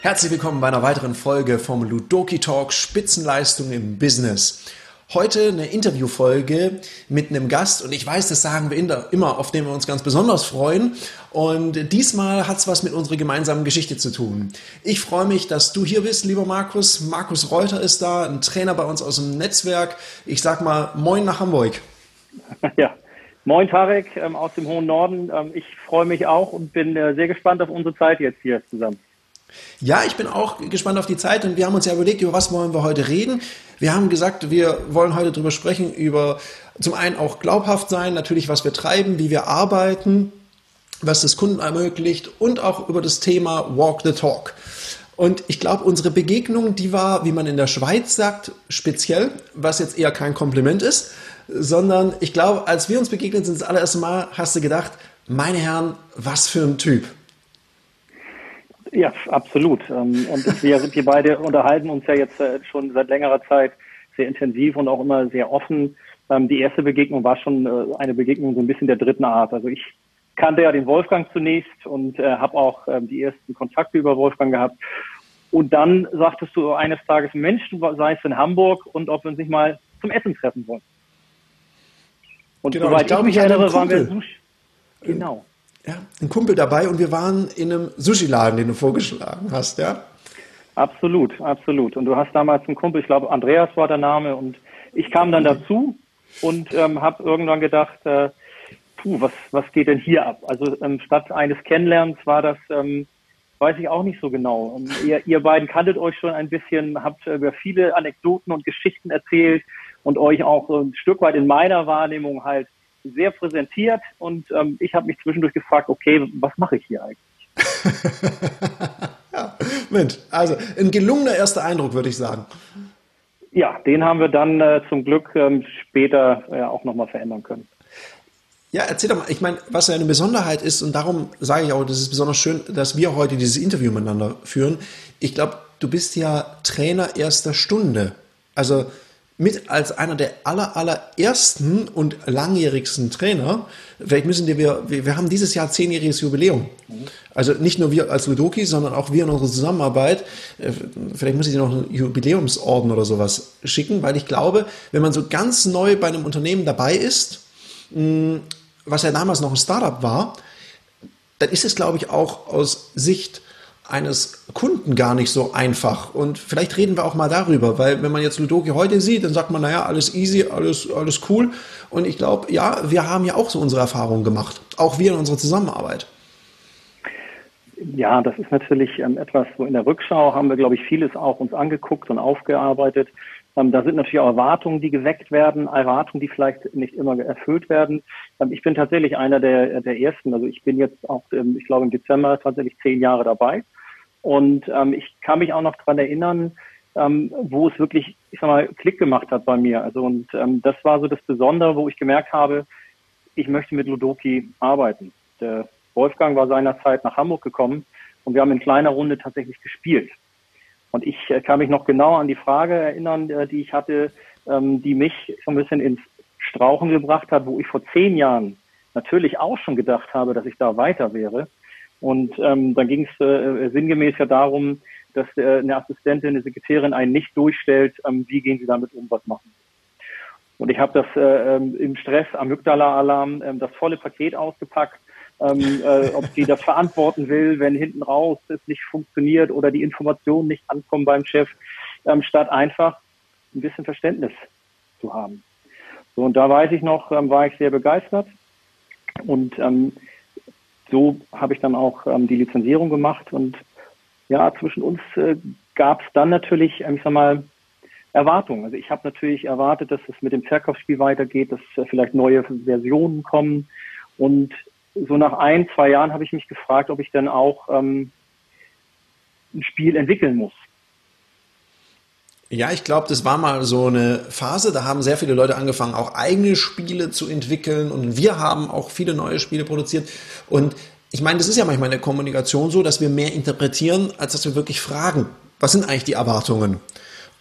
Herzlich willkommen bei einer weiteren Folge vom Ludoki Talk Spitzenleistung im Business. Heute eine Interviewfolge mit einem Gast und ich weiß, das sagen wir immer, auf den wir uns ganz besonders freuen. Und diesmal hat es was mit unserer gemeinsamen Geschichte zu tun. Ich freue mich, dass du hier bist, lieber Markus. Markus Reuter ist da, ein Trainer bei uns aus dem Netzwerk. Ich sag mal Moin nach Hamburg. Ja, Moin Tarek ähm, aus dem hohen Norden. Ähm, ich freue mich auch und bin äh, sehr gespannt auf unsere Zeit jetzt hier zusammen. Ja, ich bin auch gespannt auf die Zeit und wir haben uns ja überlegt, über was wollen wir heute reden. Wir haben gesagt, wir wollen heute darüber sprechen, über zum einen auch glaubhaft sein, natürlich was wir treiben, wie wir arbeiten, was das Kunden ermöglicht und auch über das Thema Walk the Talk. Und ich glaube, unsere Begegnung, die war, wie man in der Schweiz sagt, speziell, was jetzt eher kein Kompliment ist, sondern ich glaube, als wir uns begegnet sind, das allererste Mal, hast du gedacht, meine Herren, was für ein Typ. Ja, absolut. Ähm, und wir, wir beide unterhalten uns ja jetzt äh, schon seit längerer Zeit sehr intensiv und auch immer sehr offen. Ähm, die erste Begegnung war schon äh, eine Begegnung so ein bisschen der dritten Art. Also ich kannte ja den Wolfgang zunächst und äh, habe auch ähm, die ersten Kontakte über Wolfgang gehabt. Und dann sagtest du eines Tages, Mensch, du seist in Hamburg und ob wir uns nicht mal zum Essen treffen wollen. Und genau, soweit ich, glaub, ich mich erinnere, waren wir Sushi. Genau ja, ein Kumpel dabei und wir waren in einem Sushi-Laden, den du vorgeschlagen hast, ja? Absolut, absolut. Und du hast damals einen Kumpel, ich glaube Andreas war der Name und ich kam dann dazu und ähm, habe irgendwann gedacht, äh, puh, was, was geht denn hier ab? Also ähm, statt eines Kennenlernens war das, ähm, weiß ich auch nicht so genau. Ähm, ihr, ihr beiden kanntet euch schon ein bisschen, habt über viele Anekdoten und Geschichten erzählt und euch auch ein Stück weit in meiner Wahrnehmung halt sehr präsentiert und ähm, ich habe mich zwischendurch gefragt, okay, was mache ich hier eigentlich? ja, Mensch, also ein gelungener erster Eindruck, würde ich sagen. Ja, den haben wir dann äh, zum Glück ähm, später äh, auch nochmal verändern können. Ja, erzähl doch mal, ich meine, was ja eine Besonderheit ist, und darum sage ich auch, das ist besonders schön, dass wir heute dieses Interview miteinander führen. Ich glaube, du bist ja Trainer erster Stunde. Also mit als einer der aller, allerersten und langjährigsten Trainer. Vielleicht müssen wir, wir, haben dieses Jahr zehnjähriges Jubiläum. Also nicht nur wir als Ludoki, sondern auch wir in unserer Zusammenarbeit. Äh, vielleicht muss ich dir noch einen Jubiläumsorden oder sowas schicken, weil ich glaube, wenn man so ganz neu bei einem Unternehmen dabei ist, was ja damals noch ein Startup war, dann ist es, glaube ich, auch aus Sicht eines Kunden gar nicht so einfach. Und vielleicht reden wir auch mal darüber, weil wenn man jetzt Ludoki heute sieht, dann sagt man, naja, alles easy, alles, alles cool. Und ich glaube, ja, wir haben ja auch so unsere Erfahrungen gemacht. Auch wir in unserer Zusammenarbeit. Ja, das ist natürlich ähm, etwas, wo in der Rückschau haben wir, glaube ich, vieles auch uns angeguckt und aufgearbeitet. Ähm, da sind natürlich auch Erwartungen, die geweckt werden, Erwartungen, die vielleicht nicht immer erfüllt werden. Ähm, ich bin tatsächlich einer der, der ersten. Also ich bin jetzt auch, ich glaube, im Dezember tatsächlich zehn Jahre dabei. Und ähm, ich kann mich auch noch dran erinnern, ähm, wo es wirklich, ich sag mal, Klick gemacht hat bei mir. Also und ähm, das war so das Besondere, wo ich gemerkt habe, ich möchte mit Ludoki arbeiten. Der Wolfgang war seinerzeit nach Hamburg gekommen und wir haben in kleiner Runde tatsächlich gespielt. Und ich äh, kann mich noch genau an die Frage erinnern, äh, die ich hatte, ähm, die mich so ein bisschen ins Strauchen gebracht hat, wo ich vor zehn Jahren natürlich auch schon gedacht habe, dass ich da weiter wäre. Und ähm, dann ging es äh, sinngemäß ja darum, dass äh, eine Assistentin, eine Sekretärin einen nicht durchstellt, ähm, wie gehen sie damit um, was machen Und ich habe das äh, ähm, im Stress, Amygdala-Alarm, ähm, das volle Paket ausgepackt, ähm, äh, ob sie das verantworten will, wenn hinten raus es nicht funktioniert oder die Informationen nicht ankommen beim Chef, ähm, statt einfach ein bisschen Verständnis zu haben. So, und da weiß ich noch, ähm, war ich sehr begeistert. Und ähm, so habe ich dann auch ähm, die Lizenzierung gemacht und ja, zwischen uns äh, gab es dann natürlich, ähm, ich sag mal, Erwartungen. Also ich habe natürlich erwartet, dass es mit dem Verkaufsspiel weitergeht, dass äh, vielleicht neue Versionen kommen. Und so nach ein, zwei Jahren habe ich mich gefragt, ob ich dann auch ähm, ein Spiel entwickeln muss. Ja, ich glaube, das war mal so eine Phase, da haben sehr viele Leute angefangen, auch eigene Spiele zu entwickeln und wir haben auch viele neue Spiele produziert und ich meine, das ist ja manchmal in der Kommunikation so, dass wir mehr interpretieren, als dass wir wirklich fragen, was sind eigentlich die Erwartungen?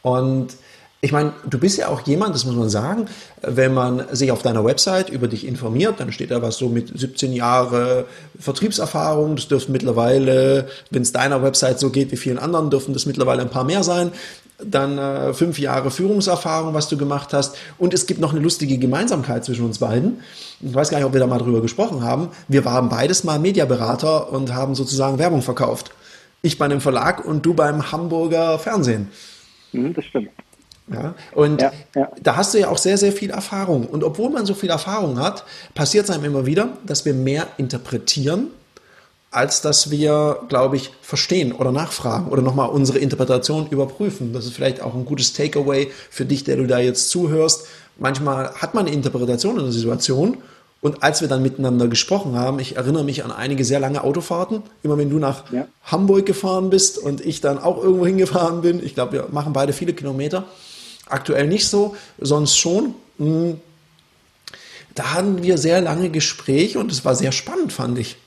Und Ich meine, du bist ja auch jemand, das muss man sagen, wenn man sich auf deiner Website über dich informiert, dann steht da was so mit 17 Jahre Vertriebserfahrung. Das dürfte mittlerweile, wenn es deiner Website so geht wie vielen anderen, dürfen das mittlerweile ein paar mehr sein. Dann äh, fünf Jahre Führungserfahrung, was du gemacht hast. Und es gibt noch eine lustige Gemeinsamkeit zwischen uns beiden. Ich weiß gar nicht, ob wir da mal drüber gesprochen haben. Wir waren beides mal Mediaberater und haben sozusagen Werbung verkauft. Ich bei einem Verlag und du beim Hamburger Fernsehen. Mhm, das stimmt. Ja, und ja, ja. da hast du ja auch sehr, sehr viel Erfahrung. Und obwohl man so viel Erfahrung hat, passiert es einem immer wieder, dass wir mehr interpretieren, als dass wir, glaube ich, verstehen oder nachfragen oder nochmal unsere Interpretation überprüfen. Das ist vielleicht auch ein gutes Takeaway für dich, der du da jetzt zuhörst. Manchmal hat man eine Interpretation in der Situation und als wir dann miteinander gesprochen haben, ich erinnere mich an einige sehr lange Autofahrten, immer wenn du nach ja. Hamburg gefahren bist und ich dann auch irgendwo hingefahren bin. Ich glaube, wir machen beide viele Kilometer. Aktuell nicht so, sonst schon. Hm. Da hatten wir sehr lange Gespräche und es war sehr spannend, fand ich.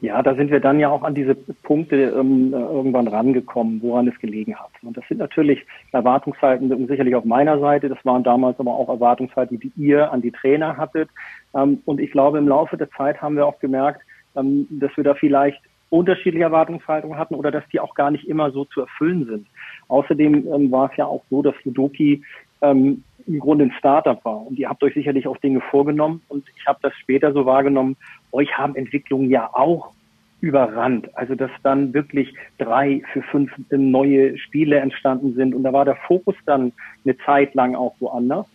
Ja, da sind wir dann ja auch an diese Punkte ähm, irgendwann rangekommen, woran es gelegen hat. Und das sind natürlich Erwartungshalten sicherlich auf meiner Seite. Das waren damals aber auch Erwartungshalten, die ihr an die Trainer hattet. Ähm, und ich glaube, im Laufe der Zeit haben wir auch gemerkt, ähm, dass wir da vielleicht unterschiedliche Erwartungshaltungen hatten oder dass die auch gar nicht immer so zu erfüllen sind. Außerdem ähm, war es ja auch so, dass Ludoki ähm, im Grunde ein Startup war. Und ihr habt euch sicherlich auch Dinge vorgenommen. Und ich habe das später so wahrgenommen, euch haben Entwicklungen ja auch überrannt. Also dass dann wirklich drei für fünf neue Spiele entstanden sind. Und da war der Fokus dann eine Zeit lang auch woanders.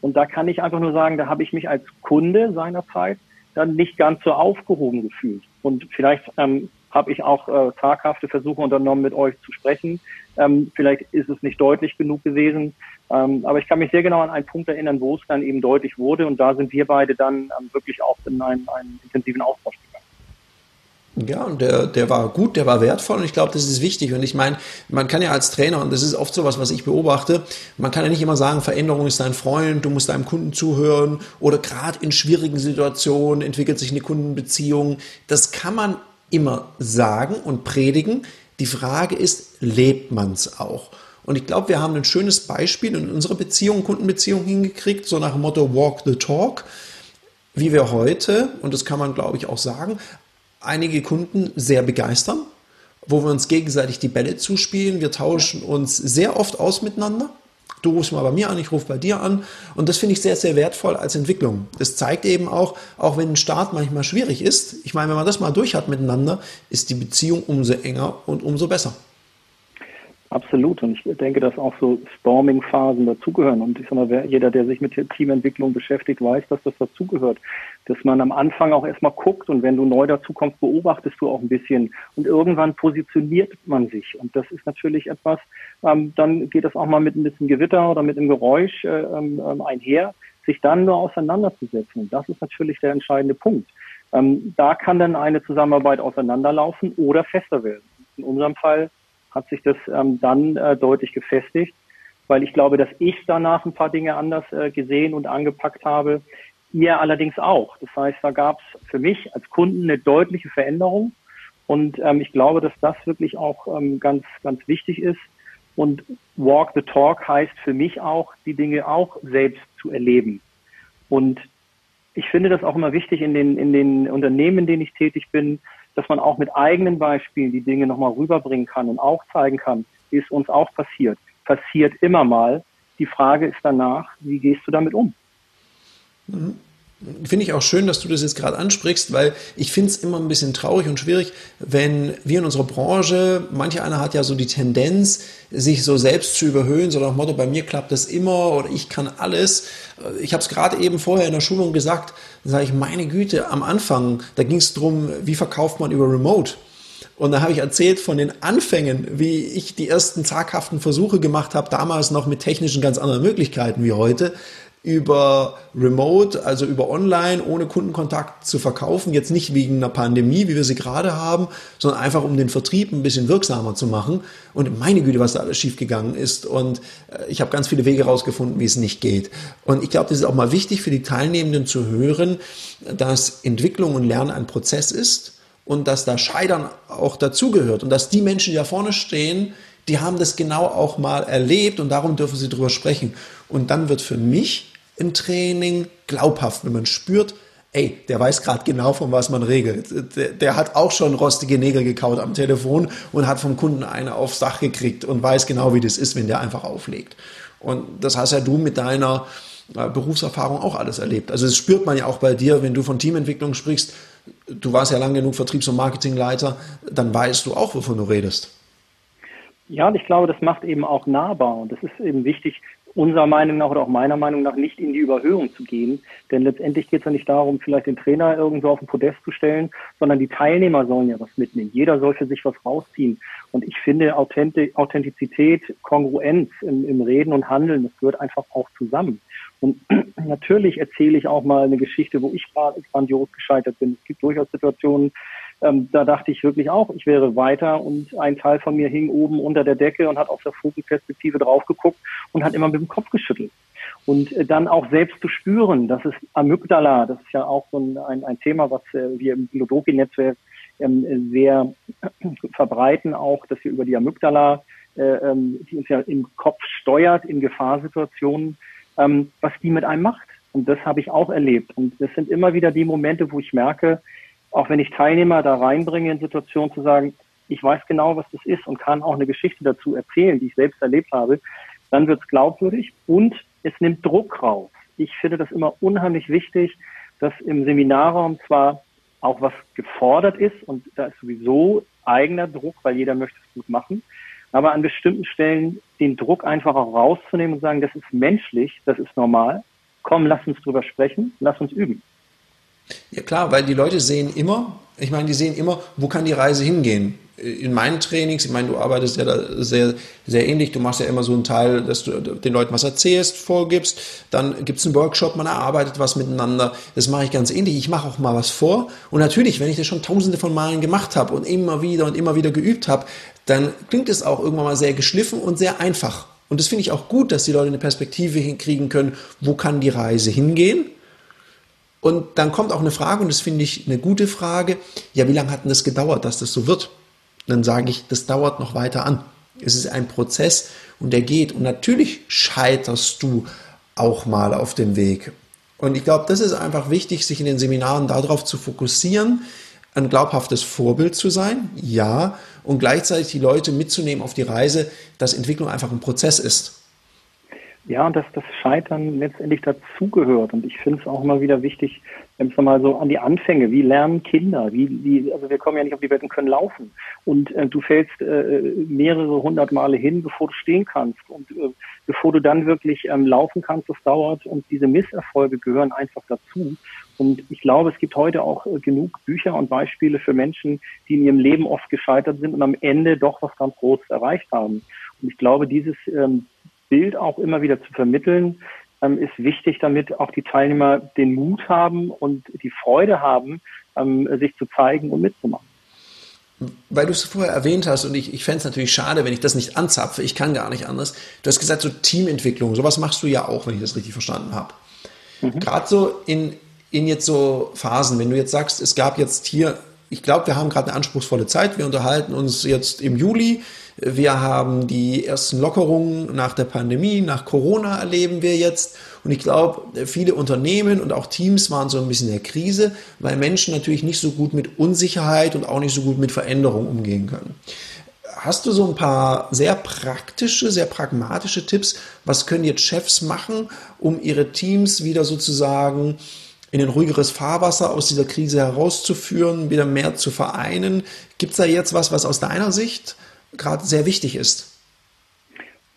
Und da kann ich einfach nur sagen, da habe ich mich als Kunde seinerzeit dann nicht ganz so aufgehoben gefühlt. Und vielleicht ähm, habe ich auch äh, zaghafte Versuche unternommen, mit euch zu sprechen. Ähm, vielleicht ist es nicht deutlich genug gewesen. Ähm, aber ich kann mich sehr genau an einen Punkt erinnern, wo es dann eben deutlich wurde. Und da sind wir beide dann ähm, wirklich auch in einen, einen intensiven Austausch gegangen. Ja, und der, der war gut, der war wertvoll und ich glaube, das ist wichtig. Und ich meine, man kann ja als Trainer, und das ist oft so was, was ich beobachte, man kann ja nicht immer sagen, Veränderung ist dein Freund, du musst deinem Kunden zuhören oder gerade in schwierigen Situationen entwickelt sich eine Kundenbeziehung. Das kann man immer sagen und predigen. Die Frage ist, lebt man es auch? Und ich glaube, wir haben ein schönes Beispiel in unserer Beziehung, Kundenbeziehung hingekriegt, so nach dem Motto Walk the Talk, wie wir heute, und das kann man, glaube ich, auch sagen, einige Kunden sehr begeistern, wo wir uns gegenseitig die Bälle zuspielen. Wir tauschen uns sehr oft aus miteinander. Du rufst mal bei mir an, ich rufe bei dir an. Und das finde ich sehr, sehr wertvoll als Entwicklung. Das zeigt eben auch, auch wenn ein Start manchmal schwierig ist, ich meine, wenn man das mal durch hat miteinander, ist die Beziehung umso enger und umso besser. Absolut. Und ich denke, dass auch so Storming-Phasen dazugehören. Und ich sag mal, jeder, der sich mit Teamentwicklung beschäftigt, weiß, dass das dazugehört. Dass man am Anfang auch erstmal guckt und wenn du neu dazukommst, beobachtest du auch ein bisschen. Und irgendwann positioniert man sich. Und das ist natürlich etwas, ähm, dann geht das auch mal mit ein bisschen Gewitter oder mit einem Geräusch äh, ähm, ähm einher, sich dann nur auseinanderzusetzen. Und das ist natürlich der entscheidende Punkt. Ähm, da kann dann eine Zusammenarbeit auseinanderlaufen oder fester werden. In unserem Fall hat sich das ähm, dann äh, deutlich gefestigt, weil ich glaube, dass ich danach ein paar Dinge anders äh, gesehen und angepackt habe. Ihr allerdings auch. Das heißt, da gab es für mich als Kunden eine deutliche Veränderung. Und ähm, ich glaube, dass das wirklich auch ähm, ganz, ganz wichtig ist. Und Walk the Talk heißt für mich auch, die Dinge auch selbst zu erleben. Und ich finde das auch immer wichtig in den, in den Unternehmen, in denen ich tätig bin, dass man auch mit eigenen Beispielen die Dinge nochmal rüberbringen kann und auch zeigen kann, wie es uns auch passiert. Passiert immer mal. Die Frage ist danach, wie gehst du damit um? Finde ich auch schön, dass du das jetzt gerade ansprichst, weil ich finde es immer ein bisschen traurig und schwierig, wenn wir in unserer Branche, manche einer hat ja so die Tendenz, sich so selbst zu überhöhen, so nach dem Motto, bei mir klappt das immer oder ich kann alles. Ich habe es gerade eben vorher in der Schulung gesagt, da sage ich, meine Güte, am Anfang, da ging es darum, wie verkauft man über Remote. Und da habe ich erzählt von den Anfängen, wie ich die ersten zaghaften Versuche gemacht habe, damals noch mit technischen ganz anderen Möglichkeiten wie heute über Remote, also über Online, ohne Kundenkontakt zu verkaufen. Jetzt nicht wegen einer Pandemie, wie wir sie gerade haben, sondern einfach um den Vertrieb ein bisschen wirksamer zu machen. Und meine Güte, was da alles schiefgegangen ist. Und äh, ich habe ganz viele Wege rausgefunden, wie es nicht geht. Und ich glaube, das ist auch mal wichtig für die Teilnehmenden zu hören, dass Entwicklung und Lernen ein Prozess ist und dass da Scheitern auch dazugehört und dass die Menschen, die da vorne stehen, die haben das genau auch mal erlebt und darum dürfen sie drüber sprechen. Und dann wird für mich ein Training glaubhaft, wenn man spürt, ey, der weiß gerade genau, von was man regelt. Der, der, hat auch schon rostige Nägel gekaut am Telefon und hat vom Kunden eine aufs Dach gekriegt und weiß genau, wie das ist, wenn der einfach auflegt. Und das hast ja du mit deiner äh, Berufserfahrung auch alles erlebt. Also das spürt man ja auch bei dir, wenn du von Teamentwicklung sprichst. Du warst ja lang genug Vertriebs- und Marketingleiter, dann weißt du auch, wovon du redest. Ja, und ich glaube, das macht eben auch nahbar. Und das ist eben wichtig, unserer Meinung nach oder auch meiner Meinung nach nicht in die Überhöhung zu gehen. Denn letztendlich geht es ja nicht darum, vielleicht den Trainer irgendwo auf den Podest zu stellen, sondern die Teilnehmer sollen ja was mitnehmen. Jeder soll für sich was rausziehen. Und ich finde Authentizität, Kongruenz im, im Reden und Handeln, das gehört einfach auch zusammen. Und natürlich erzähle ich auch mal eine Geschichte, wo ich gerade grandios gescheitert bin. Es gibt durchaus Situationen, ähm, da dachte ich wirklich auch, ich wäre weiter und ein Teil von mir hing oben unter der Decke und hat auf der Vogelperspektive drauf geguckt und hat immer mit dem Kopf geschüttelt. Und äh, dann auch selbst zu spüren, das ist Amygdala, das ist ja auch so ein, ein, Thema, was äh, wir im Lodoki-Netzwerk ähm, sehr verbreiten, auch, dass wir über die Amygdala, äh, ähm, die uns ja im Kopf steuert in Gefahrsituationen, ähm, was die mit einem macht. Und das habe ich auch erlebt. Und das sind immer wieder die Momente, wo ich merke, auch wenn ich Teilnehmer da reinbringe in Situationen zu sagen, ich weiß genau, was das ist und kann auch eine Geschichte dazu erzählen, die ich selbst erlebt habe, dann wird es glaubwürdig und es nimmt Druck raus. Ich finde das immer unheimlich wichtig, dass im Seminarraum zwar auch was gefordert ist und da ist sowieso eigener Druck, weil jeder möchte es gut machen, aber an bestimmten Stellen den Druck einfach auch rauszunehmen und sagen, das ist menschlich, das ist normal, komm, lass uns drüber sprechen, lass uns üben. Ja klar, weil die Leute sehen immer, ich meine, die sehen immer, wo kann die Reise hingehen. In meinen Trainings, ich meine, du arbeitest ja da sehr, sehr ähnlich, du machst ja immer so einen Teil, dass du den Leuten was erzählst, vorgibst, dann gibt es einen Workshop, man erarbeitet was miteinander, das mache ich ganz ähnlich, ich mache auch mal was vor. Und natürlich, wenn ich das schon tausende von Malen gemacht habe und immer wieder und immer wieder geübt habe, dann klingt es auch irgendwann mal sehr geschliffen und sehr einfach. Und das finde ich auch gut, dass die Leute eine Perspektive hinkriegen können, wo kann die Reise hingehen und dann kommt auch eine Frage, und das finde ich eine gute Frage, ja, wie lange hat denn das gedauert, dass das so wird? dann sage ich, das dauert noch weiter an. Es ist ein Prozess und der geht. Und natürlich scheiterst du auch mal auf dem Weg. Und ich glaube, das ist einfach wichtig, sich in den Seminaren darauf zu fokussieren, ein glaubhaftes Vorbild zu sein, ja, und gleichzeitig die Leute mitzunehmen auf die Reise, dass Entwicklung einfach ein Prozess ist. Ja, dass das Scheitern letztendlich dazugehört. Und ich finde es auch immer wieder wichtig, wenn es mal so an die Anfänge, wie lernen Kinder, wie, wie, also wir kommen ja nicht auf die Welt und können laufen. Und äh, du fällst äh, mehrere hundert Male hin, bevor du stehen kannst. Und äh, bevor du dann wirklich ähm, laufen kannst, das dauert. Und diese Misserfolge gehören einfach dazu. Und ich glaube, es gibt heute auch äh, genug Bücher und Beispiele für Menschen, die in ihrem Leben oft gescheitert sind und am Ende doch was ganz Großes erreicht haben. Und ich glaube, dieses ähm, Bild auch immer wieder zu vermitteln, ähm, ist wichtig, damit auch die Teilnehmer den Mut haben und die Freude haben, ähm, sich zu zeigen und mitzumachen. Weil du es vorher erwähnt hast, und ich, ich fände es natürlich schade, wenn ich das nicht anzapfe, ich kann gar nicht anders. Du hast gesagt, so Teamentwicklung, sowas machst du ja auch, wenn ich das richtig verstanden habe. Mhm. Gerade so in, in jetzt so Phasen, wenn du jetzt sagst, es gab jetzt hier, ich glaube, wir haben gerade eine anspruchsvolle Zeit, wir unterhalten uns jetzt im Juli, wir haben die ersten Lockerungen nach der Pandemie, nach Corona erleben wir jetzt. Und ich glaube, viele Unternehmen und auch Teams waren so ein bisschen in der Krise, weil Menschen natürlich nicht so gut mit Unsicherheit und auch nicht so gut mit Veränderung umgehen können. Hast du so ein paar sehr praktische, sehr pragmatische Tipps? Was können jetzt Chefs machen, um ihre Teams wieder sozusagen in ein ruhigeres Fahrwasser aus dieser Krise herauszuführen, wieder mehr zu vereinen? Gibt es da jetzt was, was aus deiner Sicht gerade sehr wichtig ist?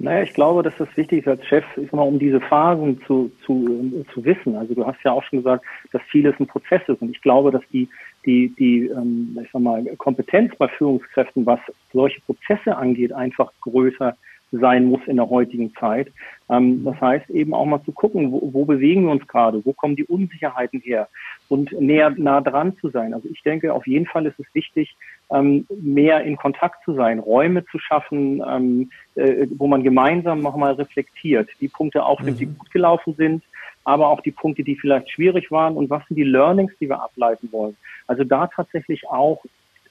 Naja, ich glaube, dass das wichtig ist als Chef, ist mal um diese Phasen zu, zu, zu wissen. Also du hast ja auch schon gesagt, dass vieles ein Prozess ist. Und ich glaube, dass die, die, die ähm, ich sag mal, Kompetenz bei Führungskräften, was solche Prozesse angeht, einfach größer sein muss in der heutigen Zeit. Ähm, das heißt eben auch mal zu gucken, wo, wo bewegen wir uns gerade, wo kommen die Unsicherheiten her und näher nah dran zu sein. Also ich denke, auf jeden Fall ist es wichtig, ähm, mehr in Kontakt zu sein, Räume zu schaffen, ähm, äh, wo man gemeinsam nochmal reflektiert, die Punkte aufnimmt, mhm. die gut gelaufen sind, aber auch die Punkte, die vielleicht schwierig waren und was sind die Learnings, die wir ableiten wollen. Also da tatsächlich auch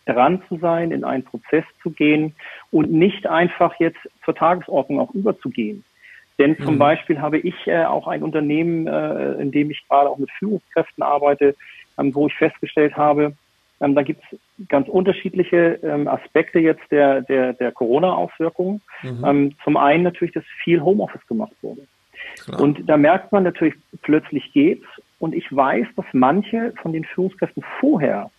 dran zu sein, in einen Prozess zu gehen und nicht einfach jetzt zur Tagesordnung auch überzugehen. Denn zum mhm. Beispiel habe ich äh, auch ein Unternehmen, äh, in dem ich gerade auch mit Führungskräften arbeite, ähm, wo ich festgestellt habe, ähm, da gibt es ganz unterschiedliche ähm, Aspekte jetzt der, der, der Corona-Auswirkungen. Mhm. Ähm, zum einen natürlich, dass viel Homeoffice gemacht wurde. Klar. Und da merkt man natürlich, plötzlich geht's. Und ich weiß, dass manche von den Führungskräften vorher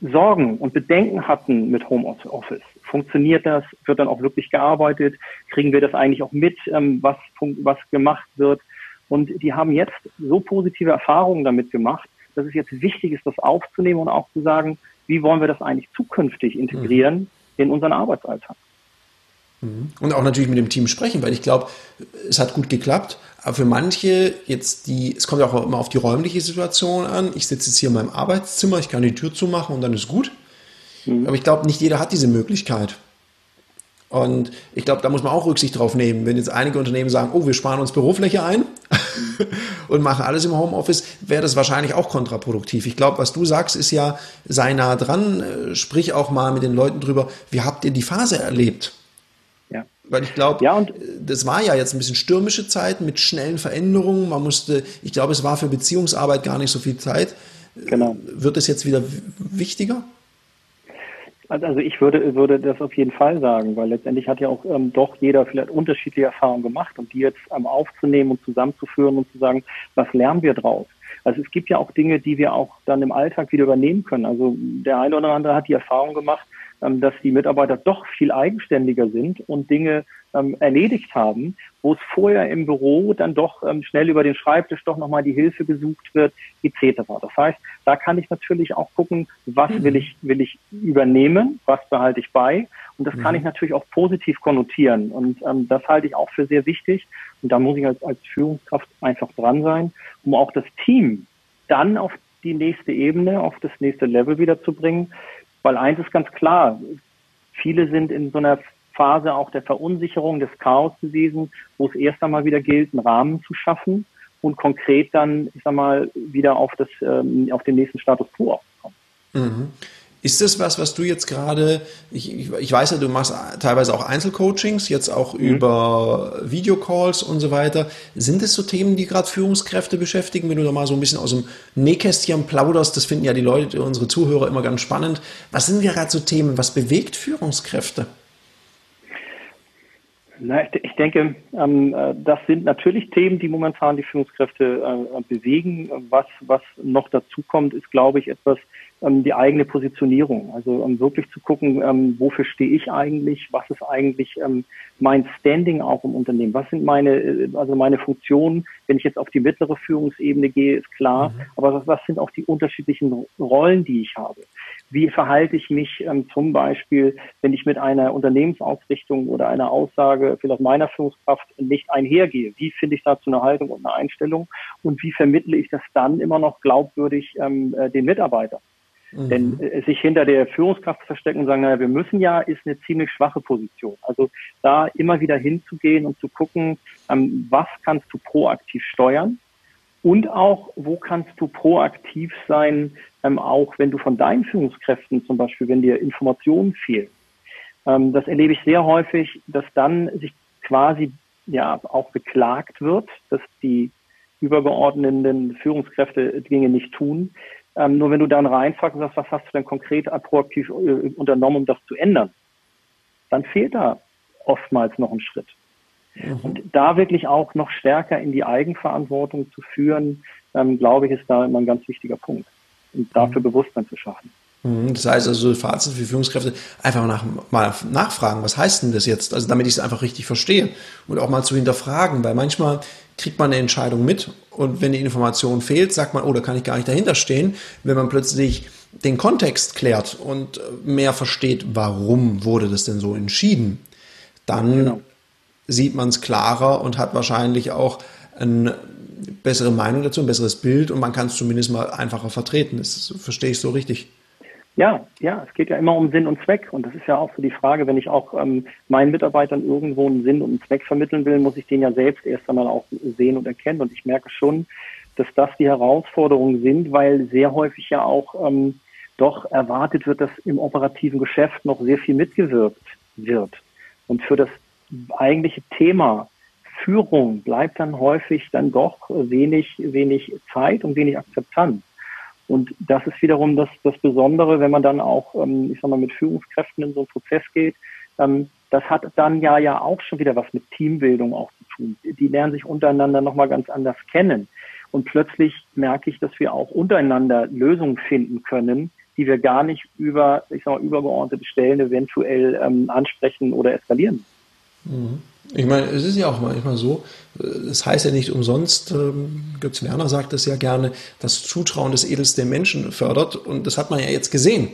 Sorgen und Bedenken hatten mit Homeoffice. Funktioniert das? Wird dann auch wirklich gearbeitet? Kriegen wir das eigentlich auch mit, ähm, was, was gemacht wird? Und die haben jetzt so positive Erfahrungen damit gemacht, dass es jetzt wichtig ist, das aufzunehmen und auch zu sagen, wie wollen wir das eigentlich zukünftig integrieren mhm. in unseren Arbeitsalltag. Mhm. Und auch natürlich mit dem Team sprechen, weil ich glaube, es hat gut geklappt. Aber für manche jetzt die, es kommt auch immer auf die räumliche Situation an. Ich sitze jetzt hier in meinem Arbeitszimmer, ich kann die Tür zumachen und dann ist gut. Mhm. Aber ich glaube, nicht jeder hat diese Möglichkeit. Und ich glaube, da muss man auch Rücksicht drauf nehmen. Wenn jetzt einige Unternehmen sagen, oh, wir sparen uns Bürofläche ein und machen alles im Homeoffice, wäre das wahrscheinlich auch kontraproduktiv. Ich glaube, was du sagst, ist ja, sei nah dran, äh, sprich auch mal mit den Leuten drüber, wie habt ihr die Phase erlebt? Ja. Weil ich glaube, ja, und das war ja jetzt ein bisschen stürmische Zeit mit schnellen Veränderungen. Man musste, ich glaube, es war für Beziehungsarbeit gar nicht so viel Zeit. Genau. Wird es jetzt wieder wichtiger? Also ich würde, würde das auf jeden Fall sagen, weil letztendlich hat ja auch ähm, doch jeder vielleicht unterschiedliche Erfahrungen gemacht und die jetzt ähm, aufzunehmen und zusammenzuführen und zu sagen, was lernen wir draus? Also es gibt ja auch Dinge, die wir auch dann im Alltag wieder übernehmen können. Also der eine oder andere hat die Erfahrung gemacht, dass die Mitarbeiter doch viel eigenständiger sind und Dinge ähm, erledigt haben, wo es vorher im Büro dann doch ähm, schnell über den Schreibtisch doch nochmal die Hilfe gesucht wird, etc. Das heißt, da kann ich natürlich auch gucken, was mhm. will ich, will ich übernehmen, was behalte ich bei. Und das mhm. kann ich natürlich auch positiv konnotieren. Und ähm, das halte ich auch für sehr wichtig. Und da muss ich als, als Führungskraft einfach dran sein, um auch das Team dann auf die nächste Ebene, auf das nächste Level wiederzubringen. Weil eins ist ganz klar, viele sind in so einer Phase auch der Verunsicherung, des Chaos gewesen, wo es erst einmal wieder gilt, einen Rahmen zu schaffen und konkret dann, ich sag mal, wieder auf das, ähm, auf den nächsten Status quo aufzukommen. Mhm. Ist das was, was du jetzt gerade, ich, ich, weiß ja, du machst teilweise auch Einzelcoachings, jetzt auch mhm. über Videocalls und so weiter. Sind das so Themen, die gerade Führungskräfte beschäftigen, wenn du da mal so ein bisschen aus dem Nähkästchen plauderst? Das finden ja die Leute, unsere Zuhörer immer ganz spannend. Was sind gerade so Themen? Was bewegt Führungskräfte? Na, ich denke, ähm, äh, das sind natürlich Themen, die momentan die Führungskräfte äh, bewegen. Was, was noch dazu kommt, ist, glaube ich, etwas ähm, die eigene Positionierung. Also um wirklich zu gucken, ähm, wofür stehe ich eigentlich, was ist eigentlich ähm, mein Standing auch im Unternehmen, was sind meine, äh, also meine Funktionen, wenn ich jetzt auf die mittlere Führungsebene gehe, ist klar, mhm. aber was, was sind auch die unterschiedlichen Rollen, die ich habe? Wie verhalte ich mich ähm, zum Beispiel, wenn ich mit einer Unternehmensausrichtung oder einer Aussage vielleicht meiner Führungskraft nicht einhergehe? Wie finde ich dazu eine Haltung und eine Einstellung? Und wie vermittle ich das dann immer noch glaubwürdig ähm, äh, den Mitarbeitern? Mhm. Denn äh, sich hinter der Führungskraft verstecken und sagen, naja, wir müssen ja, ist eine ziemlich schwache Position. Also da immer wieder hinzugehen und zu gucken, ähm, was kannst du proaktiv steuern? Und auch, wo kannst du proaktiv sein, ähm, auch wenn du von deinen Führungskräften zum Beispiel, wenn dir Informationen fehlen. Ähm, das erlebe ich sehr häufig, dass dann sich quasi ja auch beklagt wird, dass die übergeordneten Führungskräfte Dinge nicht tun. Ähm, nur wenn du dann reinfragst und sagst, was hast du denn konkret proaktiv äh, unternommen, um das zu ändern, dann fehlt da oftmals noch ein Schritt. Mhm. Und da wirklich auch noch stärker in die Eigenverantwortung zu führen, ähm, glaube ich, ist da immer ein ganz wichtiger Punkt. Und dafür mhm. Bewusstsein zu schaffen. Mhm. Das heißt also, Fazit für Führungskräfte, einfach nach, mal nachfragen, was heißt denn das jetzt? Also damit ich es einfach richtig verstehe und auch mal zu hinterfragen, weil manchmal kriegt man eine Entscheidung mit und wenn die Information fehlt, sagt man, oh, da kann ich gar nicht dahinter stehen. Wenn man plötzlich den Kontext klärt und mehr versteht, warum wurde das denn so entschieden, dann genau. sieht man es klarer und hat wahrscheinlich auch eine bessere Meinung dazu, ein besseres Bild und man kann es zumindest mal einfacher vertreten. Das verstehe ich so richtig. Ja, ja, es geht ja immer um Sinn und Zweck. Und das ist ja auch so die Frage, wenn ich auch ähm, meinen Mitarbeitern irgendwo einen Sinn und einen Zweck vermitteln will, muss ich den ja selbst erst einmal auch sehen und erkennen. Und ich merke schon, dass das die Herausforderungen sind, weil sehr häufig ja auch ähm, doch erwartet wird, dass im operativen Geschäft noch sehr viel mitgewirkt wird. Und für das eigentliche Thema Führung bleibt dann häufig dann doch wenig, wenig Zeit und wenig Akzeptanz. Und das ist wiederum das, das Besondere, wenn man dann auch, ähm, ich sag mal, mit Führungskräften in so einen Prozess geht. Ähm, das hat dann ja ja auch schon wieder was mit Teambildung auch zu tun. Die lernen sich untereinander nochmal ganz anders kennen. Und plötzlich merke ich, dass wir auch untereinander Lösungen finden können, die wir gar nicht über, ich sag mal, übergeordnete Stellen eventuell ähm, ansprechen oder eskalieren. Mhm. Ich meine, es ist ja auch manchmal so, das heißt ja nicht umsonst, ähm, Götz Werner sagt es ja gerne, das Zutrauen des edelsten Menschen fördert und das hat man ja jetzt gesehen.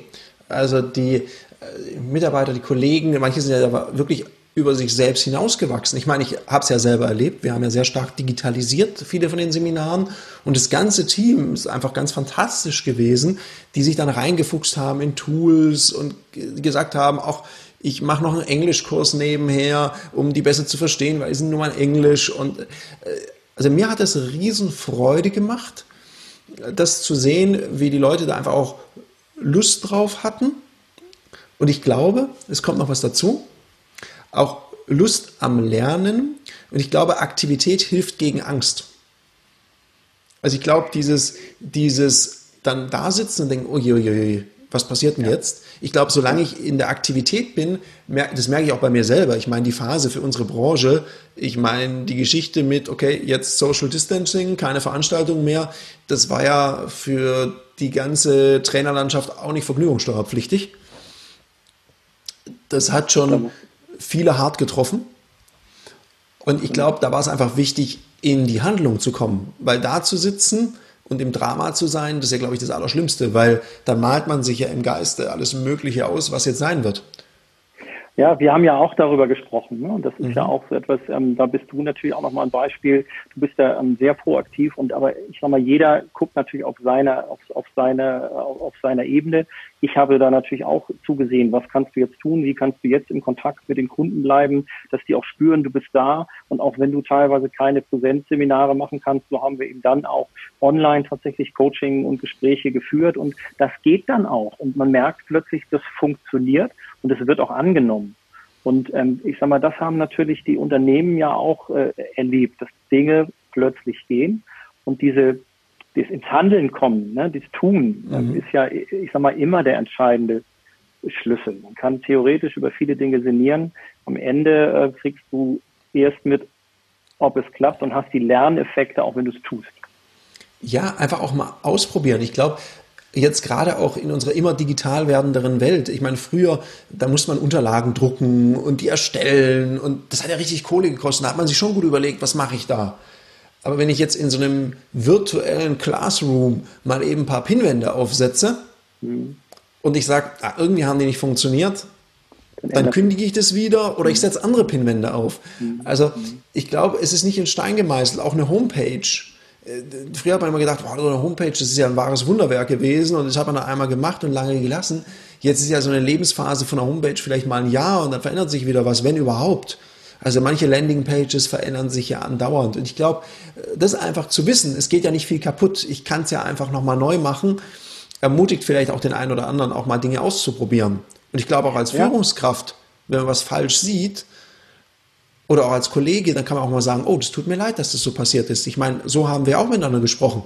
Also die äh, Mitarbeiter, die Kollegen, manche sind ja wirklich über sich selbst hinausgewachsen. Ich meine, ich habe es ja selber erlebt. Wir haben ja sehr stark digitalisiert, viele von den Seminaren. Und das ganze Team ist einfach ganz fantastisch gewesen, die sich dann reingefuchst haben in Tools und gesagt haben, auch ich mache noch einen Englischkurs nebenher, um die besser zu verstehen, weil sind nur mal Englisch. Und äh, also mir hat es riesen Freude gemacht, das zu sehen, wie die Leute da einfach auch Lust drauf hatten. Und ich glaube, es kommt noch was dazu auch Lust am Lernen und ich glaube, Aktivität hilft gegen Angst. Also ich glaube, dieses, dieses dann da sitzen und denken, uiuiui, was passiert denn ja. jetzt? Ich glaube, solange ich in der Aktivität bin, das merke ich auch bei mir selber. Ich meine, die Phase für unsere Branche, ich meine, die Geschichte mit, okay, jetzt Social Distancing, keine Veranstaltung mehr, das war ja für die ganze Trainerlandschaft auch nicht vergnügungssteuerpflichtig. Das hat schon, viele hart getroffen. Und ich glaube, da war es einfach wichtig, in die Handlung zu kommen. Weil da zu sitzen und im Drama zu sein, das ist ja, glaube ich, das Allerschlimmste, weil da malt man sich ja im Geiste alles Mögliche aus, was jetzt sein wird. Ja, wir haben ja auch darüber gesprochen. Ne? Und das ist mhm. ja auch so etwas, ähm, da bist du natürlich auch nochmal ein Beispiel. Du bist ja ähm, sehr proaktiv und aber ich sag mal, jeder guckt natürlich auf seine, auf, auf seine, auf, auf seiner Ebene. Ich habe da natürlich auch zugesehen, was kannst du jetzt tun, wie kannst du jetzt im Kontakt mit den Kunden bleiben, dass die auch spüren, du bist da. Und auch wenn du teilweise keine Präsenzseminare machen kannst, so haben wir eben dann auch online tatsächlich Coaching und Gespräche geführt. Und das geht dann auch. Und man merkt plötzlich, das funktioniert und es wird auch angenommen. Und ähm, ich sage mal, das haben natürlich die Unternehmen ja auch äh, erlebt, dass Dinge plötzlich gehen und diese das ins Handeln kommen, ne, das Tun, mhm. ist ja, ich sag mal, immer der entscheidende Schlüssel. Man kann theoretisch über viele Dinge sinnieren. Am Ende äh, kriegst du erst mit, ob es klappt und hast die Lerneffekte, auch wenn du es tust. Ja, einfach auch mal ausprobieren. Ich glaube, jetzt gerade auch in unserer immer digital werdenderen Welt. Ich meine, früher, da musste man Unterlagen drucken und die erstellen und das hat ja richtig Kohle gekostet. Da hat man sich schon gut überlegt, was mache ich da? Aber wenn ich jetzt in so einem virtuellen Classroom mal eben ein paar Pinwände aufsetze mhm. und ich sage, ah, irgendwie haben die nicht funktioniert, dann kündige ich das wieder oder ich setze andere Pinwände auf. Mhm. Also ich glaube, es ist nicht in Stein gemeißelt. Auch eine Homepage äh, früher hat man immer gedacht, wow, so eine Homepage, das ist ja ein wahres Wunderwerk gewesen und das hat man dann einmal gemacht und lange gelassen. Jetzt ist ja so eine Lebensphase von einer Homepage vielleicht mal ein Jahr und dann verändert sich wieder was, wenn überhaupt. Also manche Landingpages verändern sich ja andauernd. Und ich glaube, das einfach zu wissen, es geht ja nicht viel kaputt. Ich kann es ja einfach nochmal neu machen, ermutigt vielleicht auch den einen oder anderen auch mal Dinge auszuprobieren. Und ich glaube auch als. Führungskraft, wenn man was falsch sieht, oder auch als Kollege, dann kann man auch mal sagen, oh, das tut mir leid, dass das so passiert ist. Ich meine, so haben wir auch miteinander gesprochen.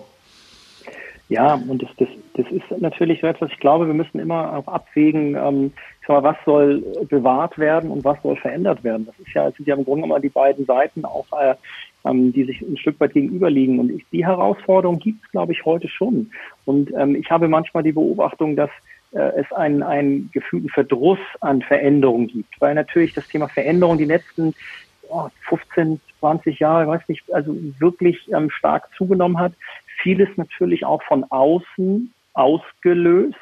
Ja, und das, das, das ist natürlich so etwas, ich glaube, wir müssen immer auch abwägen, ähm, mal, was soll bewahrt werden und was soll verändert werden. Das ist ja, es sind ja im Grunde immer die beiden Seiten auch, äh, ähm, die sich ein Stück weit gegenüberliegen. Und ich, die Herausforderung gibt es, glaube ich, heute schon. Und ähm, ich habe manchmal die Beobachtung, dass äh, es einen, einen gefühlten Verdruss an Veränderung gibt, weil natürlich das Thema Veränderung die letzten oh, 15, 20 Jahre, weiß nicht, also wirklich ähm, stark zugenommen hat. Vieles natürlich auch von außen ausgelöst,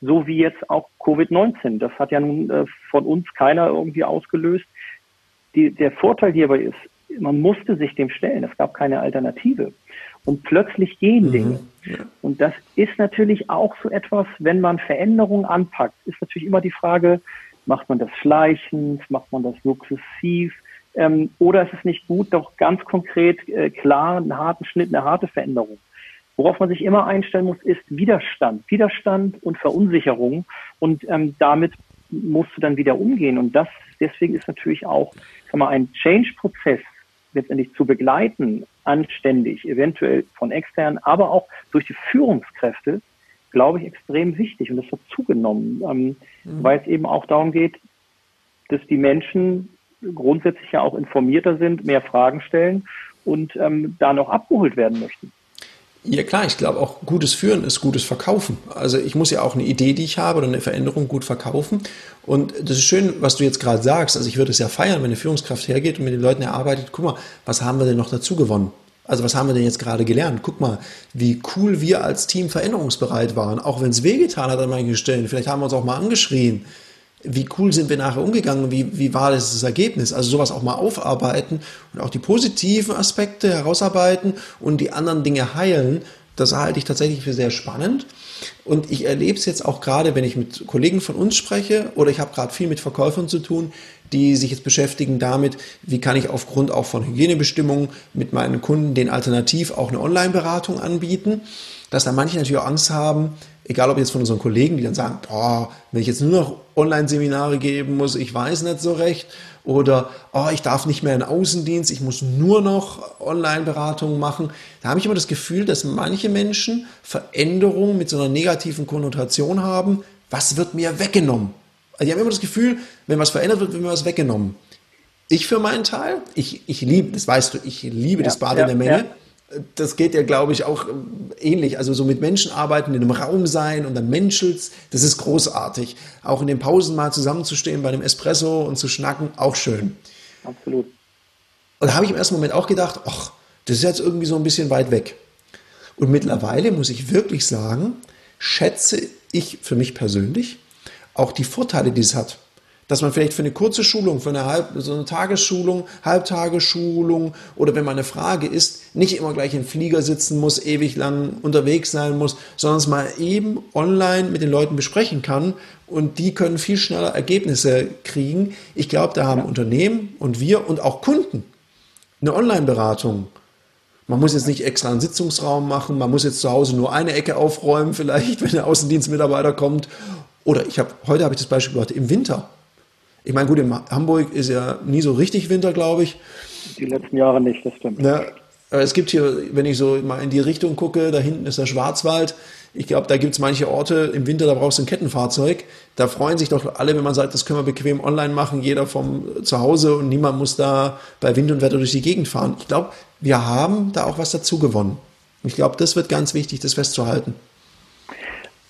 so wie jetzt auch Covid-19. Das hat ja nun äh, von uns keiner irgendwie ausgelöst. Die, der Vorteil hierbei ist, man musste sich dem stellen. Es gab keine Alternative. Und plötzlich gehen mhm. Dinge. Und das ist natürlich auch so etwas, wenn man Veränderungen anpackt, ist natürlich immer die Frage, macht man das schleichend, macht man das sukzessiv, ähm, oder ist es nicht gut, doch ganz konkret, äh, klar, einen harten Schnitt, eine harte Veränderung. Worauf man sich immer einstellen muss, ist Widerstand. Widerstand und Verunsicherung. Und ähm, damit musst du dann wieder umgehen. Und das, deswegen ist natürlich auch, sag mal, ein Change-Prozess letztendlich zu begleiten, anständig, eventuell von extern, aber auch durch die Führungskräfte, glaube ich, extrem wichtig. Und das hat zugenommen, ähm, mhm. weil es eben auch darum geht, dass die Menschen grundsätzlich ja auch informierter sind, mehr Fragen stellen und ähm, da noch abgeholt werden möchten. Ja klar, ich glaube auch gutes Führen ist gutes Verkaufen. Also ich muss ja auch eine Idee, die ich habe oder eine Veränderung gut verkaufen. Und das ist schön, was du jetzt gerade sagst. Also ich würde es ja feiern, wenn eine Führungskraft hergeht und mit den Leuten erarbeitet, guck mal, was haben wir denn noch dazu gewonnen? Also was haben wir denn jetzt gerade gelernt? Guck mal, wie cool wir als Team veränderungsbereit waren. Auch wenn es wehgetan hat an manchen Stellen. Vielleicht haben wir uns auch mal angeschrien wie cool sind wir nachher umgegangen, wie, wie war das, das Ergebnis? Also sowas auch mal aufarbeiten und auch die positiven Aspekte herausarbeiten und die anderen Dinge heilen, das halte ich tatsächlich für sehr spannend. Und ich erlebe es jetzt auch gerade, wenn ich mit Kollegen von uns spreche oder ich habe gerade viel mit Verkäufern zu tun, die sich jetzt beschäftigen damit, wie kann ich aufgrund auch von Hygienebestimmungen mit meinen Kunden den alternativ auch eine Online-Beratung anbieten, dass da manche natürlich auch Angst haben, egal ob jetzt von unseren Kollegen, die dann sagen, boah, wenn ich jetzt nur noch Online-Seminare geben muss, ich weiß nicht so recht, oder oh, ich darf nicht mehr in Außendienst, ich muss nur noch Online-Beratungen machen. Da habe ich immer das Gefühl, dass manche Menschen Veränderungen mit so einer negativen Konnotation haben. Was wird mir weggenommen? Also die haben immer das Gefühl, wenn was verändert wird, wird mir was weggenommen. Ich für meinen Teil, ich, ich liebe, das weißt du, ich liebe ja, das Bad ja, in der Menge. Ja das geht ja, glaube ich, auch ähnlich. Also so mit Menschen arbeiten, in einem Raum sein und dann menschelst, das ist großartig. Auch in den Pausen mal zusammenzustehen bei einem Espresso und zu schnacken, auch schön. Absolut. Und da habe ich im ersten Moment auch gedacht, ach, das ist jetzt irgendwie so ein bisschen weit weg. Und mittlerweile muss ich wirklich sagen, schätze ich für mich persönlich auch die Vorteile, die es hat dass man vielleicht für eine kurze Schulung, für eine, Halb, so eine Tagesschulung, Halbtagesschulung oder wenn man eine Frage ist, nicht immer gleich im Flieger sitzen muss, ewig lang unterwegs sein muss, sondern es mal eben online mit den Leuten besprechen kann und die können viel schneller Ergebnisse kriegen. Ich glaube, da haben Unternehmen und wir und auch Kunden eine Online-Beratung. Man muss jetzt nicht extra einen Sitzungsraum machen, man muss jetzt zu Hause nur eine Ecke aufräumen, vielleicht, wenn der Außendienstmitarbeiter kommt. Oder ich habe heute habe ich das Beispiel gehört, im Winter ich meine, gut, in Hamburg ist ja nie so richtig Winter, glaube ich. Die letzten Jahre nicht, das stimmt. Ja, aber es gibt hier, wenn ich so mal in die Richtung gucke, da hinten ist der Schwarzwald. Ich glaube, da gibt es manche Orte im Winter, da brauchst du ein Kettenfahrzeug. Da freuen sich doch alle, wenn man sagt, das können wir bequem online machen, jeder vom Zuhause und niemand muss da bei Wind und Wetter durch die Gegend fahren. Ich glaube, wir haben da auch was dazu gewonnen. Ich glaube, das wird ganz wichtig, das festzuhalten.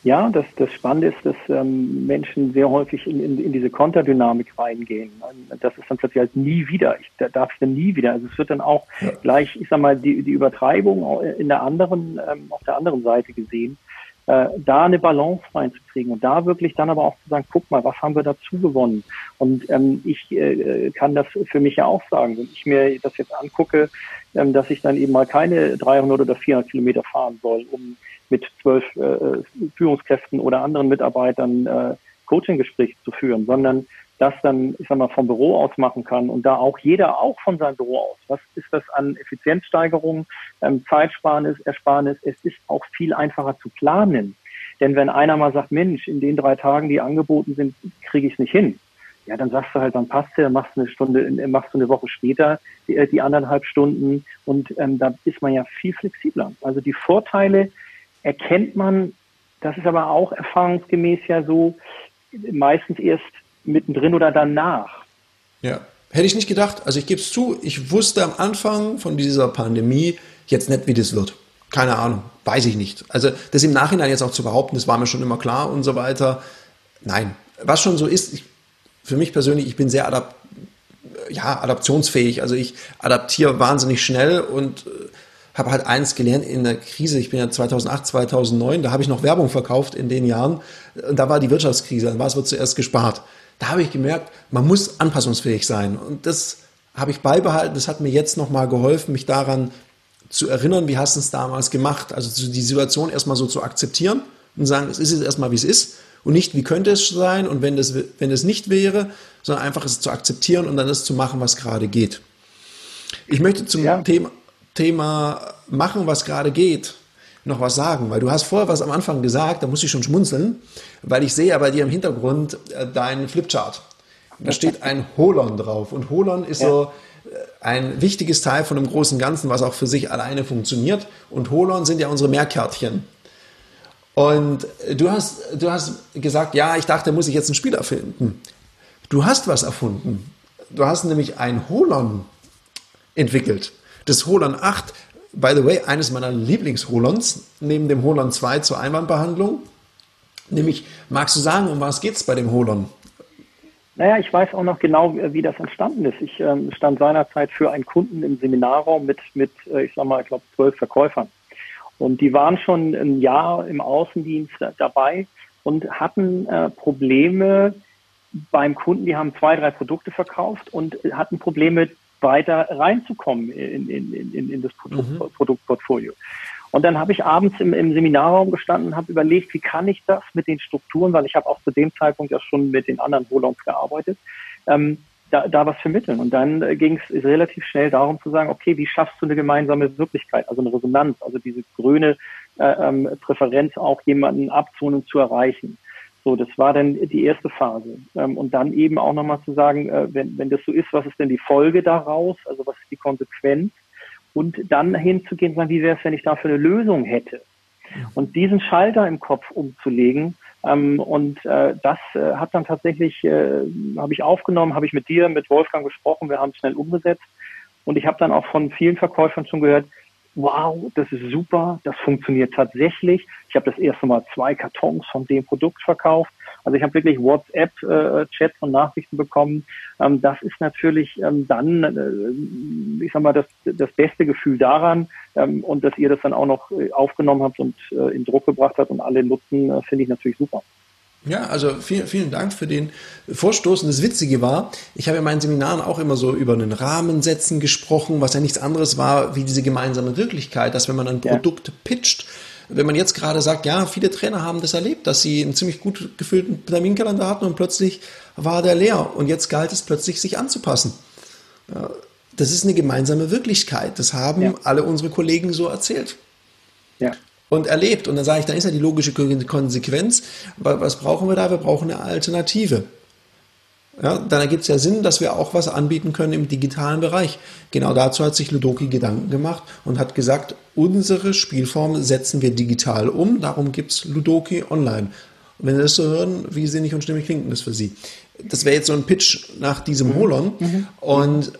Ja, das, das Spannende ist, dass ähm, Menschen sehr häufig in, in, in diese Konterdynamik reingehen. Das ist dann plötzlich halt nie wieder. Ich da darf dann nie wieder. Also es wird dann auch ja. gleich, ich sag mal, die, die Übertreibung in der anderen, ähm, auf der anderen Seite gesehen, äh, da eine Balance reinzukriegen und da wirklich dann aber auch zu sagen, guck mal, was haben wir dazu gewonnen? Und ähm, ich äh, kann das für mich ja auch sagen, wenn ich mir das jetzt angucke, ähm, dass ich dann eben mal keine 300 oder 400 Kilometer fahren soll, um mit zwölf äh, Führungskräften oder anderen Mitarbeitern äh, Coaching-Gespräche zu führen, sondern das dann, ich sag mal, vom Büro aus machen kann und da auch jeder auch von seinem Büro aus. Was ist das an Effizienzsteigerung, ähm, Zeitsparnis, Ersparnis? Es ist auch viel einfacher zu planen. Denn wenn einer mal sagt, Mensch, in den drei Tagen, die angeboten sind, kriege ich es nicht hin. Ja, dann sagst du halt, dann passt ja, machst eine Stunde, machst du eine Woche später die, äh, die anderthalb Stunden und ähm, da ist man ja viel flexibler. Also die Vorteile erkennt man, das ist aber auch erfahrungsgemäß ja so, meistens erst mittendrin oder danach. Ja, hätte ich nicht gedacht. Also ich gebe es zu, ich wusste am Anfang von dieser Pandemie jetzt nicht, wie das wird. Keine Ahnung, weiß ich nicht. Also das im Nachhinein jetzt auch zu behaupten, das war mir schon immer klar und so weiter. Nein, was schon so ist, ich, für mich persönlich, ich bin sehr adapt, ja, adaptionsfähig. Also ich adaptiere wahnsinnig schnell und äh, habe halt eins gelernt in der Krise. Ich bin ja 2008, 2009, da habe ich noch Werbung verkauft in den Jahren. Und da war die Wirtschaftskrise, dann war es wird zuerst gespart. Da habe ich gemerkt, man muss anpassungsfähig sein. Und das habe ich beibehalten. Das hat mir jetzt nochmal geholfen, mich daran zu erinnern, wie hast du es damals gemacht. Also die Situation erstmal so zu akzeptieren und sagen, es ist jetzt erstmal, wie es ist. Und nicht, wie könnte es sein und wenn das, wenn es nicht wäre, sondern einfach es zu akzeptieren und dann das zu machen, was gerade geht. Ich möchte zum ja. Thema, Thema machen, was gerade geht. noch was sagen, weil du hast vorher was am Anfang gesagt, da muss ich schon schmunzeln, weil ich sehe ja bei dir im Hintergrund äh, deinen Flipchart. Da steht ein Holon drauf und Holon ist ja. so äh, ein wichtiges Teil von einem großen Ganzen, was auch für sich alleine funktioniert. Und Holon sind ja unsere Mehrkärtchen. Und du hast, du hast gesagt, ja, ich dachte, muss ich jetzt ein Spiel erfinden. Du hast was erfunden. Du hast nämlich ein Holon entwickelt. Das Holon 8, by the way, eines meiner Lieblings-Holons, neben dem Holon 2 zur Einwandbehandlung. Nämlich, magst du sagen, um was geht es bei dem Holon? Naja, ich weiß auch noch genau, wie das entstanden ist. Ich ähm, stand seinerzeit für einen Kunden im Seminarraum mit, mit äh, ich sag mal, ich glaube, zwölf Verkäufern. Und die waren schon ein Jahr im Außendienst dabei und hatten äh, Probleme beim Kunden. Die haben zwei, drei Produkte verkauft und hatten Probleme, weiter reinzukommen in, in, in, in das Produkt, mhm. Produktportfolio. Und dann habe ich abends im, im Seminarraum gestanden und habe überlegt, wie kann ich das mit den Strukturen, weil ich habe auch zu dem Zeitpunkt ja schon mit den anderen Bolons gearbeitet, ähm, da, da was vermitteln. Und dann äh, ging es relativ schnell darum zu sagen, okay, wie schaffst du eine gemeinsame Wirklichkeit, also eine Resonanz, also diese grüne äh, ähm, Präferenz auch jemanden abzuholen und zu erreichen. So, das war dann die erste Phase. Ähm, und dann eben auch nochmal zu sagen, äh, wenn, wenn das so ist, was ist denn die Folge daraus? Also was ist die Konsequenz? Und dann hinzugehen sagen, wie wäre es, wenn ich dafür eine Lösung hätte? Und diesen Schalter im Kopf umzulegen, ähm, und äh, das äh, hat dann tatsächlich, äh, habe ich aufgenommen, habe ich mit dir, mit Wolfgang gesprochen, wir haben es schnell umgesetzt. Und ich habe dann auch von vielen Verkäufern schon gehört, wow, das ist super, das funktioniert tatsächlich. Ich habe das erste Mal zwei Kartons von dem Produkt verkauft. Also ich habe wirklich WhatsApp-Chats äh, und Nachrichten bekommen. Ähm, das ist natürlich ähm, dann, äh, ich sag mal, das, das beste Gefühl daran ähm, und dass ihr das dann auch noch äh, aufgenommen habt und äh, in Druck gebracht habt und alle nutzen, äh, finde ich natürlich super. Ja, also vielen, vielen Dank für den Vorstoß. Und das Witzige war, ich habe in meinen Seminaren auch immer so über einen Rahmen setzen gesprochen, was ja nichts anderes war wie diese gemeinsame Wirklichkeit, dass wenn man ein Produkt ja. pitcht, wenn man jetzt gerade sagt, ja, viele Trainer haben das erlebt, dass sie einen ziemlich gut gefüllten Terminkalender hatten und plötzlich war der leer und jetzt galt es plötzlich, sich anzupassen. Das ist eine gemeinsame Wirklichkeit. Das haben ja. alle unsere Kollegen so erzählt. Und erlebt. Und dann sage ich, dann ist ja die logische Konsequenz, was brauchen wir da? Wir brauchen eine Alternative. Ja, dann ergibt es ja Sinn, dass wir auch was anbieten können im digitalen Bereich. Genau dazu hat sich Ludoki Gedanken gemacht und hat gesagt, unsere Spielform setzen wir digital um, darum gibt es Ludoki online. Und wenn Sie das so hören, wie sinnig und stimmig klingt das für Sie? Das wäre jetzt so ein Pitch nach diesem mhm. Holon. Mhm. Und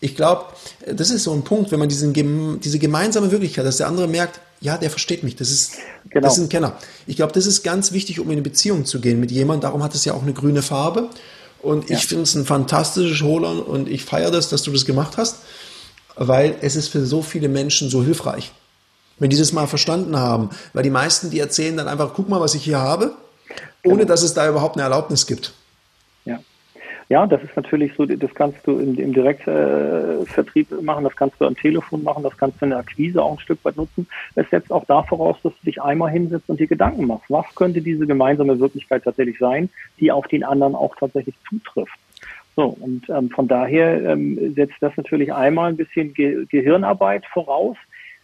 ich glaube, das ist so ein Punkt, wenn man diesen, diese gemeinsame Wirklichkeit, dass der andere merkt, ja, der versteht mich, das ist, genau. das ist ein Kenner. Ich glaube, das ist ganz wichtig, um in eine Beziehung zu gehen mit jemandem. Darum hat es ja auch eine grüne Farbe. Und ja. ich finde es ein fantastisches Holon und ich feiere das, dass du das gemacht hast, weil es ist für so viele Menschen so hilfreich. Wenn die das mal verstanden haben. Weil die meisten, die erzählen dann einfach, guck mal, was ich hier habe, ohne genau. dass es da überhaupt eine Erlaubnis gibt. Ja, das ist natürlich so, das kannst du im, im Direktvertrieb äh, machen, das kannst du am Telefon machen, das kannst du in der Akquise auch ein Stück weit nutzen. Es setzt auch da voraus, dass du dich einmal hinsetzt und dir Gedanken machst. Was könnte diese gemeinsame Wirklichkeit tatsächlich sein, die auf den anderen auch tatsächlich zutrifft? So, und ähm, von daher ähm, setzt das natürlich einmal ein bisschen Ge Gehirnarbeit voraus.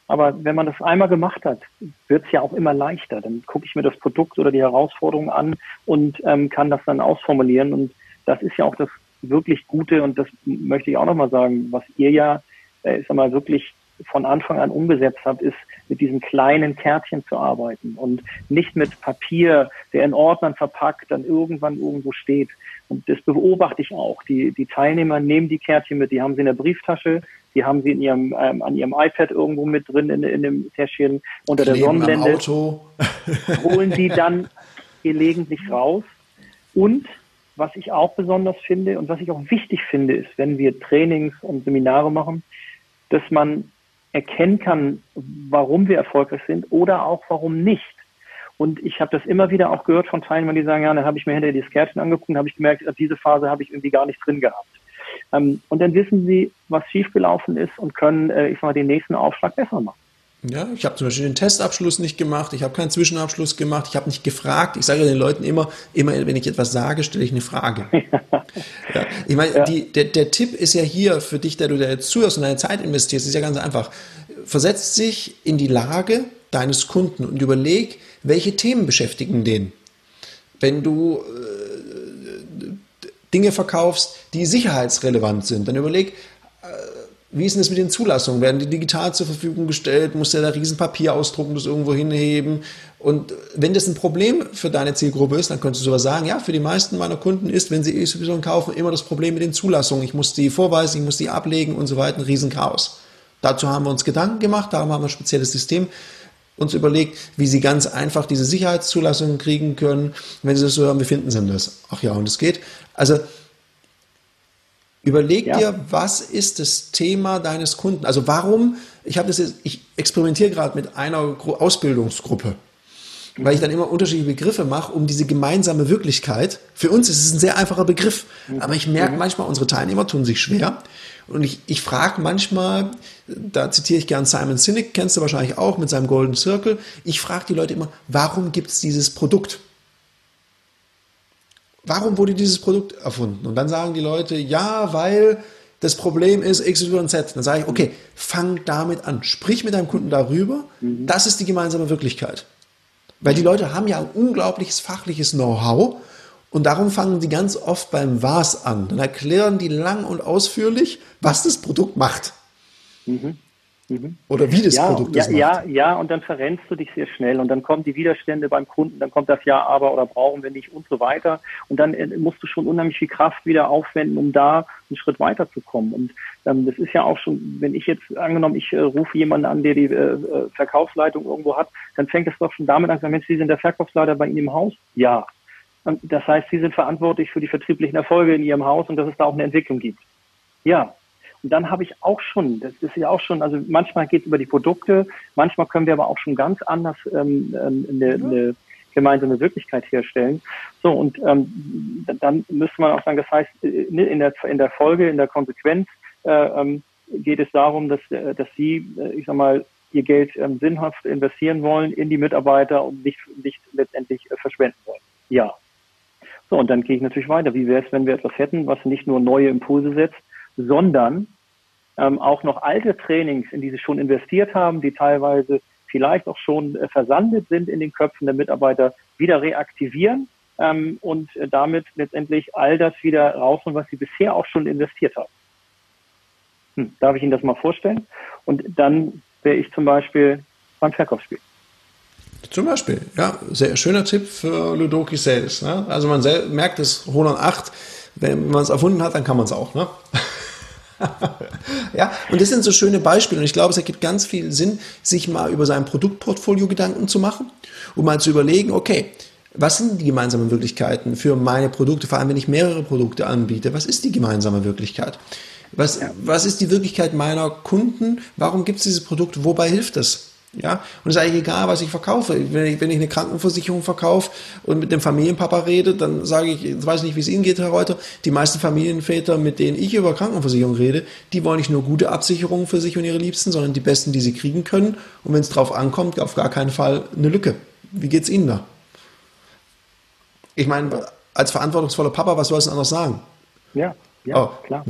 Aber wenn man das einmal gemacht hat, wird es ja auch immer leichter. Dann gucke ich mir das Produkt oder die Herausforderung an und ähm, kann das dann ausformulieren und das ist ja auch das wirklich Gute und das möchte ich auch nochmal sagen, was ihr ja, äh, ich sag mal, wirklich von Anfang an umgesetzt habt, ist mit diesen kleinen Kärtchen zu arbeiten und nicht mit Papier, der in Ordnern verpackt, dann irgendwann irgendwo steht. Und das beobachte ich auch. Die, die Teilnehmer nehmen die Kärtchen mit, die haben sie in der Brieftasche, die haben sie in ihrem, ähm, an ihrem iPad irgendwo mit drin in, in dem Täschchen unter Kleben der Sonnenblende. holen die dann gelegentlich raus und was ich auch besonders finde und was ich auch wichtig finde, ist, wenn wir Trainings und Seminare machen, dass man erkennen kann, warum wir erfolgreich sind oder auch warum nicht. Und ich habe das immer wieder auch gehört von Teilnehmern, die sagen, ja, dann habe ich mir hinter die Skärtchen angeguckt und habe ich gemerkt, diese Phase habe ich irgendwie gar nicht drin gehabt. Ähm, und dann wissen sie, was schiefgelaufen ist und können, äh, ich sag mal, den nächsten Aufschlag besser machen. Ja, ich habe zum Beispiel den Testabschluss nicht gemacht, ich habe keinen Zwischenabschluss gemacht, ich habe nicht gefragt. Ich sage den Leuten immer, immer wenn ich etwas sage, stelle ich eine Frage. ja. Ich meine, ja. der, der Tipp ist ja hier für dich, der du da jetzt zuhörst und deine Zeit investierst, ist ja ganz einfach. Versetzt sich in die Lage deines Kunden und überleg, welche Themen beschäftigen den. Wenn du äh, Dinge verkaufst, die sicherheitsrelevant sind, dann überleg, wie ist denn das mit den Zulassungen? Werden die digital zur Verfügung gestellt? Muss der da riesen Papier ausdrucken, das irgendwo hinheben? Und wenn das ein Problem für deine Zielgruppe ist, dann könntest du sogar sagen, ja, für die meisten meiner Kunden ist, wenn sie XY kaufen, immer das Problem mit den Zulassungen. Ich muss die vorweisen, ich muss die ablegen und so weiter, ein Riesenchaos. Dazu haben wir uns Gedanken gemacht, darum haben wir ein spezielles System uns überlegt, wie sie ganz einfach diese Sicherheitszulassungen kriegen können. Wenn sie das so hören, wie finden sie das? Ach ja, und es geht. Also Überleg ja. dir, was ist das Thema deines Kunden? Also warum, ich habe das jetzt, ich experimentiere gerade mit einer Ausbildungsgruppe, weil ich dann immer unterschiedliche Begriffe mache, um diese gemeinsame Wirklichkeit. Für uns ist es ein sehr einfacher Begriff, mhm. aber ich merke mhm. manchmal, unsere Teilnehmer tun sich schwer. Und ich, ich frage manchmal, da zitiere ich gern Simon Sinek, kennst du wahrscheinlich auch mit seinem Golden Circle, ich frage die Leute immer, warum gibt es dieses Produkt? Warum wurde dieses Produkt erfunden? Und dann sagen die Leute, ja, weil das Problem ist X, Y, Z. Dann sage ich, okay, fang damit an. Sprich mit deinem Kunden darüber. Mhm. Das ist die gemeinsame Wirklichkeit. Weil die Leute haben ja ein unglaubliches fachliches Know-how und darum fangen die ganz oft beim Was an. Dann erklären die lang und ausführlich, was das Produkt macht. Mhm. Mhm. Oder wie das ja, Produkt ja, macht. Ja, ja, und dann verrennst du dich sehr schnell und dann kommen die Widerstände beim Kunden, dann kommt das Ja, aber oder brauchen wir nicht und so weiter. Und dann äh, musst du schon unheimlich viel Kraft wieder aufwenden, um da einen Schritt weiterzukommen. Und ähm, das ist ja auch schon, wenn ich jetzt angenommen, ich äh, rufe jemanden an, der die äh, äh Verkaufsleitung irgendwo hat, dann fängt es doch schon damit an, Mensch, Sie sind der Verkaufsleiter bei Ihnen im Haus? Ja. Das heißt, Sie sind verantwortlich für die vertrieblichen Erfolge in Ihrem Haus und dass es da auch eine Entwicklung gibt. Ja, und dann habe ich auch schon, das ist ja auch schon, also manchmal geht es über die Produkte, manchmal können wir aber auch schon ganz anders ähm, ähm eine, eine gemeinsame Wirklichkeit herstellen. So, und ähm, dann müsste man auch sagen, das heißt, äh, ne, in der, in der Folge, in der Konsequenz äh, ähm, geht es darum, dass, äh, dass Sie, äh, ich sag mal, ihr Geld ähm, sinnhaft investieren wollen in die Mitarbeiter und nicht, nicht letztendlich äh, verschwenden wollen. Ja. So, und dann gehe ich natürlich weiter. Wie wäre es, wenn wir etwas hätten, was nicht nur neue Impulse setzt, sondern ähm, auch noch alte Trainings, in die sie schon investiert haben, die teilweise vielleicht auch schon äh, versandet sind in den Köpfen der Mitarbeiter, wieder reaktivieren ähm, und äh, damit letztendlich all das wieder rausholen, was sie bisher auch schon investiert haben. Hm, darf ich Ihnen das mal vorstellen? Und dann wäre ich zum Beispiel beim Verkaufsspiel. Zum Beispiel, ja, sehr schöner Tipp für Ludoki Sales. Ne? Also man merkt es, Roland 8, wenn man es erfunden hat, dann kann man es auch. Ne? ja, und das sind so schöne Beispiele. Und ich glaube, es ergibt ganz viel Sinn, sich mal über sein Produktportfolio Gedanken zu machen und mal zu überlegen, okay, was sind die gemeinsamen Wirklichkeiten für meine Produkte, vor allem wenn ich mehrere Produkte anbiete? Was ist die gemeinsame Wirklichkeit? Was, was ist die Wirklichkeit meiner Kunden? Warum gibt es dieses Produkt? Wobei hilft es? Ja, und es ist eigentlich egal, was ich verkaufe. Wenn ich, wenn ich eine Krankenversicherung verkaufe und mit dem Familienpapa rede, dann sage ich, ich weiß nicht, wie es Ihnen geht, Herr Reuter, die meisten Familienväter, mit denen ich über Krankenversicherung rede, die wollen nicht nur gute Absicherungen für sich und ihre Liebsten, sondern die besten, die sie kriegen können. Und wenn es drauf ankommt, auf gar keinen Fall eine Lücke. Wie geht es Ihnen da? Ich meine, als verantwortungsvoller Papa, was soll es anders sagen? Ja, ja, oh, klar.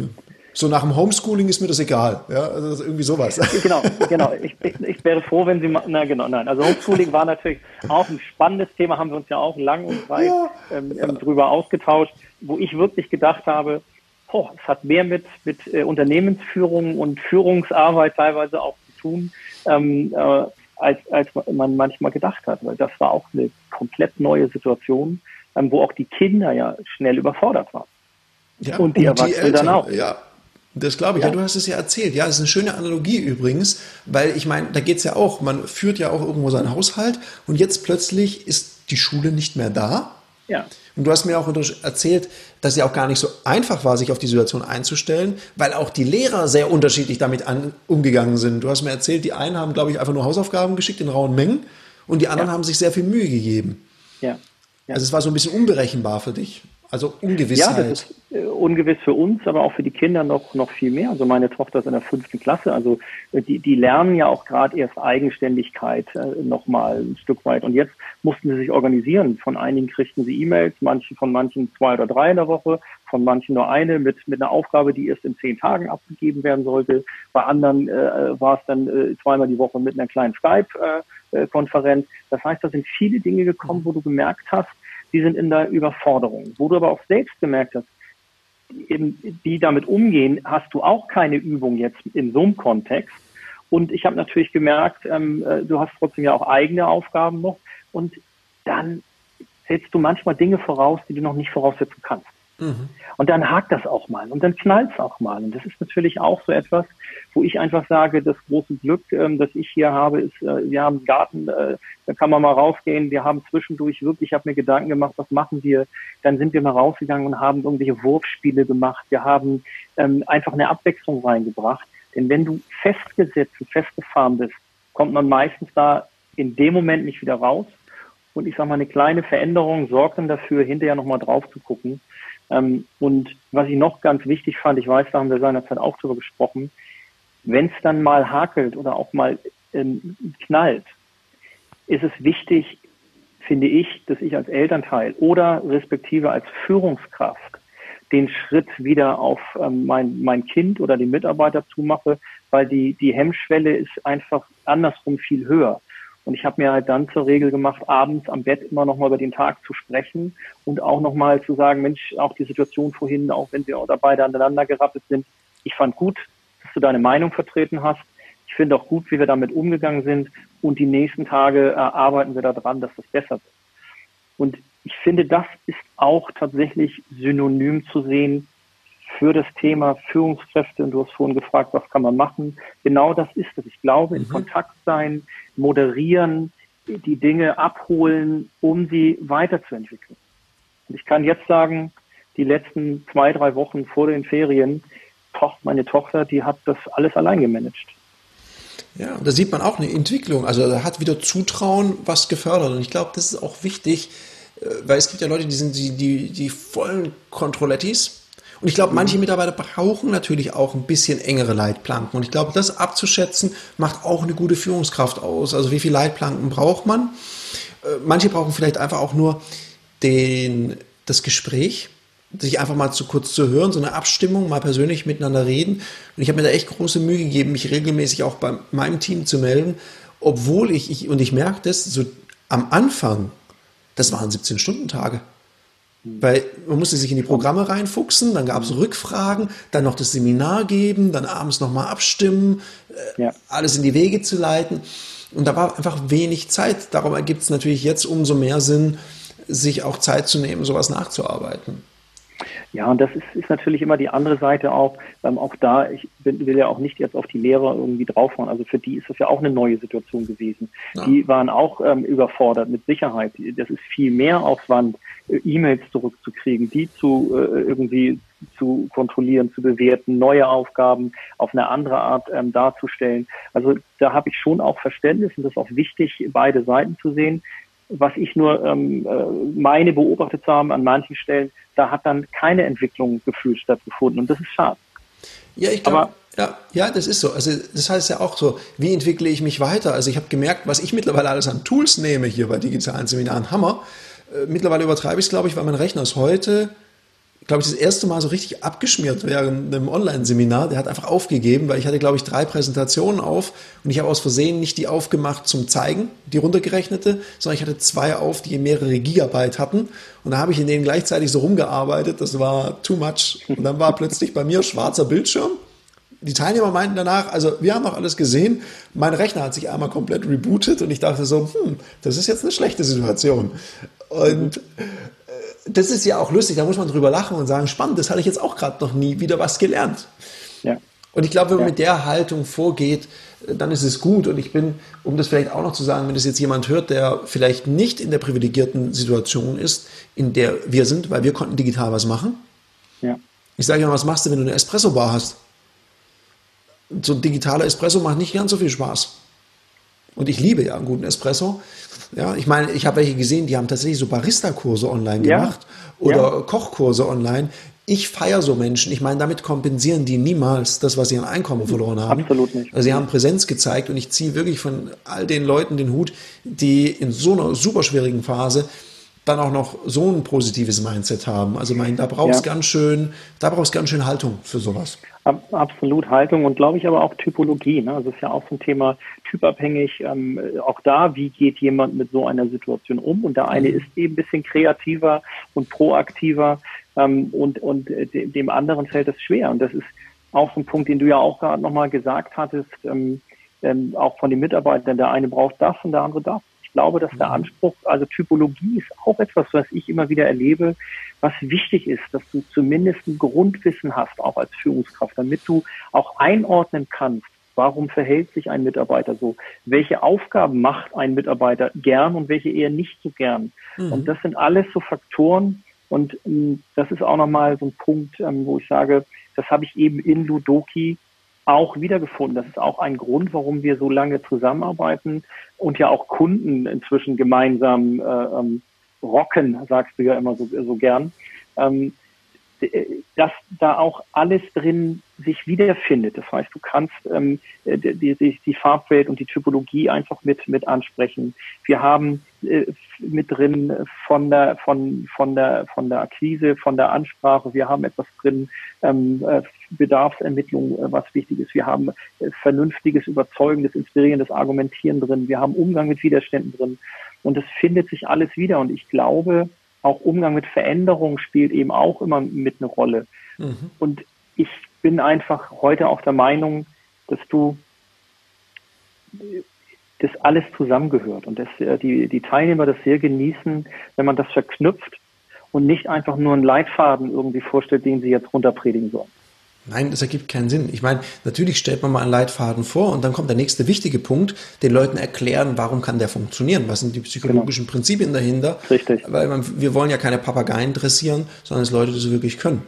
So nach dem Homeschooling ist mir das egal. Ja, also irgendwie sowas. Genau, genau. Ich, ich, ich wäre froh, wenn Sie mal, na genau, nein. Also Homeschooling war natürlich auch ein spannendes Thema, haben wir uns ja auch lang und breit ja, ähm, ja. drüber ausgetauscht, wo ich wirklich gedacht habe, oh, es hat mehr mit, mit äh, Unternehmensführung und Führungsarbeit teilweise auch zu tun, ähm, äh, als, als man manchmal gedacht hat. Weil das war auch eine komplett neue Situation, ähm, wo auch die Kinder ja schnell überfordert waren. Ja, und die und Erwachsenen die dann auch. Ja, das glaube ich. Ja. ja. du hast es ja erzählt. Ja, das ist eine schöne Analogie übrigens, weil ich meine, da geht es ja auch, man führt ja auch irgendwo seinen Haushalt und jetzt plötzlich ist die Schule nicht mehr da. Ja. Und du hast mir auch erzählt, dass es ja auch gar nicht so einfach war, sich auf die Situation einzustellen, weil auch die Lehrer sehr unterschiedlich damit an, umgegangen sind. Du hast mir erzählt, die einen haben, glaube ich, einfach nur Hausaufgaben geschickt in rauen Mengen und die anderen ja. haben sich sehr viel Mühe gegeben. Ja. ja. Also es war so ein bisschen unberechenbar für dich. Also Ungewissheit. Ja, das ist äh, ungewiss für uns, aber auch für die Kinder noch, noch viel mehr. Also meine Tochter ist in der fünften Klasse, also äh, die, die lernen ja auch gerade erst Eigenständigkeit äh, nochmal ein Stück weit. Und jetzt mussten sie sich organisieren. Von einigen kriegten sie E-Mails, manche von manchen zwei oder drei in der Woche, von manchen nur eine mit, mit einer Aufgabe, die erst in zehn Tagen abgegeben werden sollte. Bei anderen äh, war es dann äh, zweimal die Woche mit einer kleinen Skype-Konferenz. Äh, das heißt, da sind viele Dinge gekommen, wo du gemerkt hast, die sind in der Überforderung. Wo du aber auch selbst gemerkt hast, eben, die damit umgehen, hast du auch keine Übung jetzt in so einem Kontext. Und ich habe natürlich gemerkt, ähm, äh, du hast trotzdem ja auch eigene Aufgaben noch. Und dann setzt du manchmal Dinge voraus, die du noch nicht voraussetzen kannst. Mhm. Und dann hakt das auch mal und dann knallt es auch mal. Und das ist natürlich auch so etwas, wo ich einfach sage, das große Glück, ähm, das ich hier habe, ist, äh, wir haben einen Garten, äh, da kann man mal rausgehen. Wir haben zwischendurch wirklich, ich habe mir Gedanken gemacht, was machen wir? Dann sind wir mal rausgegangen und haben irgendwelche Wurfspiele gemacht. Wir haben ähm, einfach eine Abwechslung reingebracht. Denn wenn du festgesetzt und festgefahren bist, kommt man meistens da in dem Moment nicht wieder raus. Und ich sage mal, eine kleine Veränderung sorgt dann dafür, hinterher nochmal drauf zu gucken. Ähm, und was ich noch ganz wichtig fand, ich weiß, da haben wir seinerzeit auch drüber gesprochen, wenn es dann mal hakelt oder auch mal ähm, knallt, ist es wichtig, finde ich, dass ich als Elternteil oder respektive als Führungskraft den Schritt wieder auf ähm, mein, mein Kind oder den Mitarbeiter zumache, weil die, die Hemmschwelle ist einfach andersrum viel höher. Und ich habe mir halt dann zur Regel gemacht, abends am Bett immer nochmal über den Tag zu sprechen und auch nochmal zu sagen, Mensch, auch die Situation vorhin, auch wenn wir da beide aneinander gerappelt sind, ich fand gut, dass du deine Meinung vertreten hast. Ich finde auch gut, wie wir damit umgegangen sind. Und die nächsten Tage äh, arbeiten wir daran, dass das besser wird. Und ich finde, das ist auch tatsächlich synonym zu sehen für das Thema Führungskräfte. Und du hast vorhin gefragt, was kann man machen? Genau das ist es. Ich glaube, in mhm. Kontakt sein, moderieren, die Dinge abholen, um sie weiterzuentwickeln. Und ich kann jetzt sagen, die letzten zwei, drei Wochen vor den Ferien, meine Tochter, die hat das alles allein gemanagt. Ja, da sieht man auch eine Entwicklung. Also da hat wieder Zutrauen was gefördert. Und ich glaube, das ist auch wichtig, äh, weil es gibt ja Leute, die sind die, die, die vollen Kontrollettis. Und ich glaube, manche Mitarbeiter brauchen natürlich auch ein bisschen engere Leitplanken. Und ich glaube, das abzuschätzen macht auch eine gute Führungskraft aus. Also wie viele Leitplanken braucht man? Äh, manche brauchen vielleicht einfach auch nur den, das Gespräch, sich einfach mal zu kurz zu hören, so eine Abstimmung, mal persönlich miteinander reden. Und ich habe mir da echt große Mühe gegeben, mich regelmäßig auch bei meinem Team zu melden, obwohl ich, ich und ich merke das, so am Anfang, das waren 17-Stunden-Tage. Weil man musste sich in die Programme reinfuchsen, dann gab es Rückfragen, dann noch das Seminar geben, dann abends nochmal abstimmen, äh, ja. alles in die Wege zu leiten. Und da war einfach wenig Zeit. Darum ergibt es natürlich jetzt umso mehr Sinn, sich auch Zeit zu nehmen, sowas nachzuarbeiten. Ja, und das ist, ist natürlich immer die andere Seite auch. Ähm, auch da, ich bin, will ja auch nicht jetzt auf die Lehrer irgendwie draufhauen. Also für die ist das ja auch eine neue Situation gewesen. Ja. Die waren auch ähm, überfordert mit Sicherheit. Das ist viel mehr Aufwand, äh, E-Mails zurückzukriegen, die zu äh, irgendwie zu kontrollieren, zu bewerten, neue Aufgaben auf eine andere Art ähm, darzustellen. Also da habe ich schon auch Verständnis und das ist auch wichtig, beide Seiten zu sehen was ich nur ähm, äh, meine beobachtet zu haben an manchen Stellen, da hat dann keine Entwicklung gefühlt stattgefunden und das ist schade. Ja, ich glaube, ja, ja, das ist so. Also das heißt ja auch so, wie entwickle ich mich weiter? Also ich habe gemerkt, was ich mittlerweile alles an Tools nehme hier bei digitalen Seminaren, Hammer. Äh, mittlerweile übertreibe ich es, glaube ich, weil mein Rechner ist heute glaube ich, das erste Mal so richtig abgeschmiert während einem Online-Seminar. Der hat einfach aufgegeben, weil ich hatte, glaube ich, drei Präsentationen auf und ich habe aus Versehen nicht die aufgemacht zum Zeigen, die runtergerechnete, sondern ich hatte zwei auf, die mehrere Gigabyte hatten. Und da habe ich in denen gleichzeitig so rumgearbeitet. Das war too much. Und dann war plötzlich bei mir schwarzer Bildschirm. Die Teilnehmer meinten danach, also wir haben auch alles gesehen, mein Rechner hat sich einmal komplett rebootet und ich dachte so, hm, das ist jetzt eine schlechte Situation. Und das ist ja auch lustig, da muss man drüber lachen und sagen, spannend, das hatte ich jetzt auch gerade noch nie wieder was gelernt. Ja. Und ich glaube, wenn man ja. mit der Haltung vorgeht, dann ist es gut. Und ich bin, um das vielleicht auch noch zu sagen, wenn das jetzt jemand hört, der vielleicht nicht in der privilegierten Situation ist, in der wir sind, weil wir konnten digital was machen. Ja. Ich sage ja, was machst du, wenn du eine Espresso-Bar hast? So ein digitaler Espresso macht nicht ganz so viel Spaß. Und ich liebe ja einen guten Espresso. Ja, ich meine, ich habe welche gesehen, die haben tatsächlich so Barista-Kurse online gemacht ja. oder ja. Kochkurse online. Ich feiere so Menschen. Ich meine, damit kompensieren die niemals das, was sie an Einkommen verloren haben. Absolut nicht. Also sie haben Präsenz gezeigt und ich ziehe wirklich von all den Leuten den Hut, die in so einer super schwierigen Phase dann auch noch so ein positives Mindset haben. Also mein, da brauchst ja. ganz schön, da brauchst ganz schön Haltung für sowas. Absolut Haltung und glaube ich aber auch Typologie. Ne? Also ist ja auch so ein Thema typabhängig. Ähm, auch da, wie geht jemand mit so einer Situation um? Und der eine mhm. ist eben ein bisschen kreativer und proaktiver ähm, und, und dem anderen fällt es schwer. Und das ist auch so ein Punkt, den du ja auch gerade nochmal gesagt hattest, ähm, ähm, auch von den Mitarbeitern. Der eine braucht das und der andere das. Ich glaube, dass der mhm. Anspruch, also Typologie ist auch etwas, was ich immer wieder erlebe, was wichtig ist, dass du zumindest ein Grundwissen hast, auch als Führungskraft, damit du auch einordnen kannst, warum verhält sich ein Mitarbeiter so, welche Aufgaben macht ein Mitarbeiter gern und welche eher nicht so gern. Mhm. Und das sind alles so Faktoren, und ähm, das ist auch nochmal so ein Punkt, ähm, wo ich sage, das habe ich eben in Ludoki auch wiedergefunden. Das ist auch ein Grund, warum wir so lange zusammenarbeiten und ja auch Kunden inzwischen gemeinsam äh, ähm, rocken, sagst du ja immer so, so gern. Ähm, dass da auch alles drin sich wiederfindet. Das heißt, du kannst ähm, die, die, die Farbwelt und die Typologie einfach mit, mit ansprechen. Wir haben äh, mit drin von der, von, von der, von der Akquise, von der Ansprache. Wir haben etwas drin, ähm, äh, Bedarfsermittlung, äh, was wichtig ist. Wir haben äh, vernünftiges, überzeugendes, inspirierendes Argumentieren drin. Wir haben Umgang mit Widerständen drin. Und es findet sich alles wieder. Und ich glaube, auch Umgang mit Veränderungen spielt eben auch immer mit eine Rolle. Mhm. Und ich bin einfach heute auch der Meinung, dass du das alles zusammengehört und dass äh, die, die Teilnehmer das sehr genießen, wenn man das verknüpft und nicht einfach nur einen Leitfaden irgendwie vorstellt, den sie jetzt runterpredigen sollen. Nein, das ergibt keinen Sinn. Ich meine, natürlich stellt man mal einen Leitfaden vor und dann kommt der nächste wichtige Punkt, den Leuten erklären, warum kann der funktionieren, was sind die psychologischen genau. Prinzipien dahinter. Richtig. Weil man, wir wollen ja keine Papageien dressieren, sondern dass Leute das wirklich können.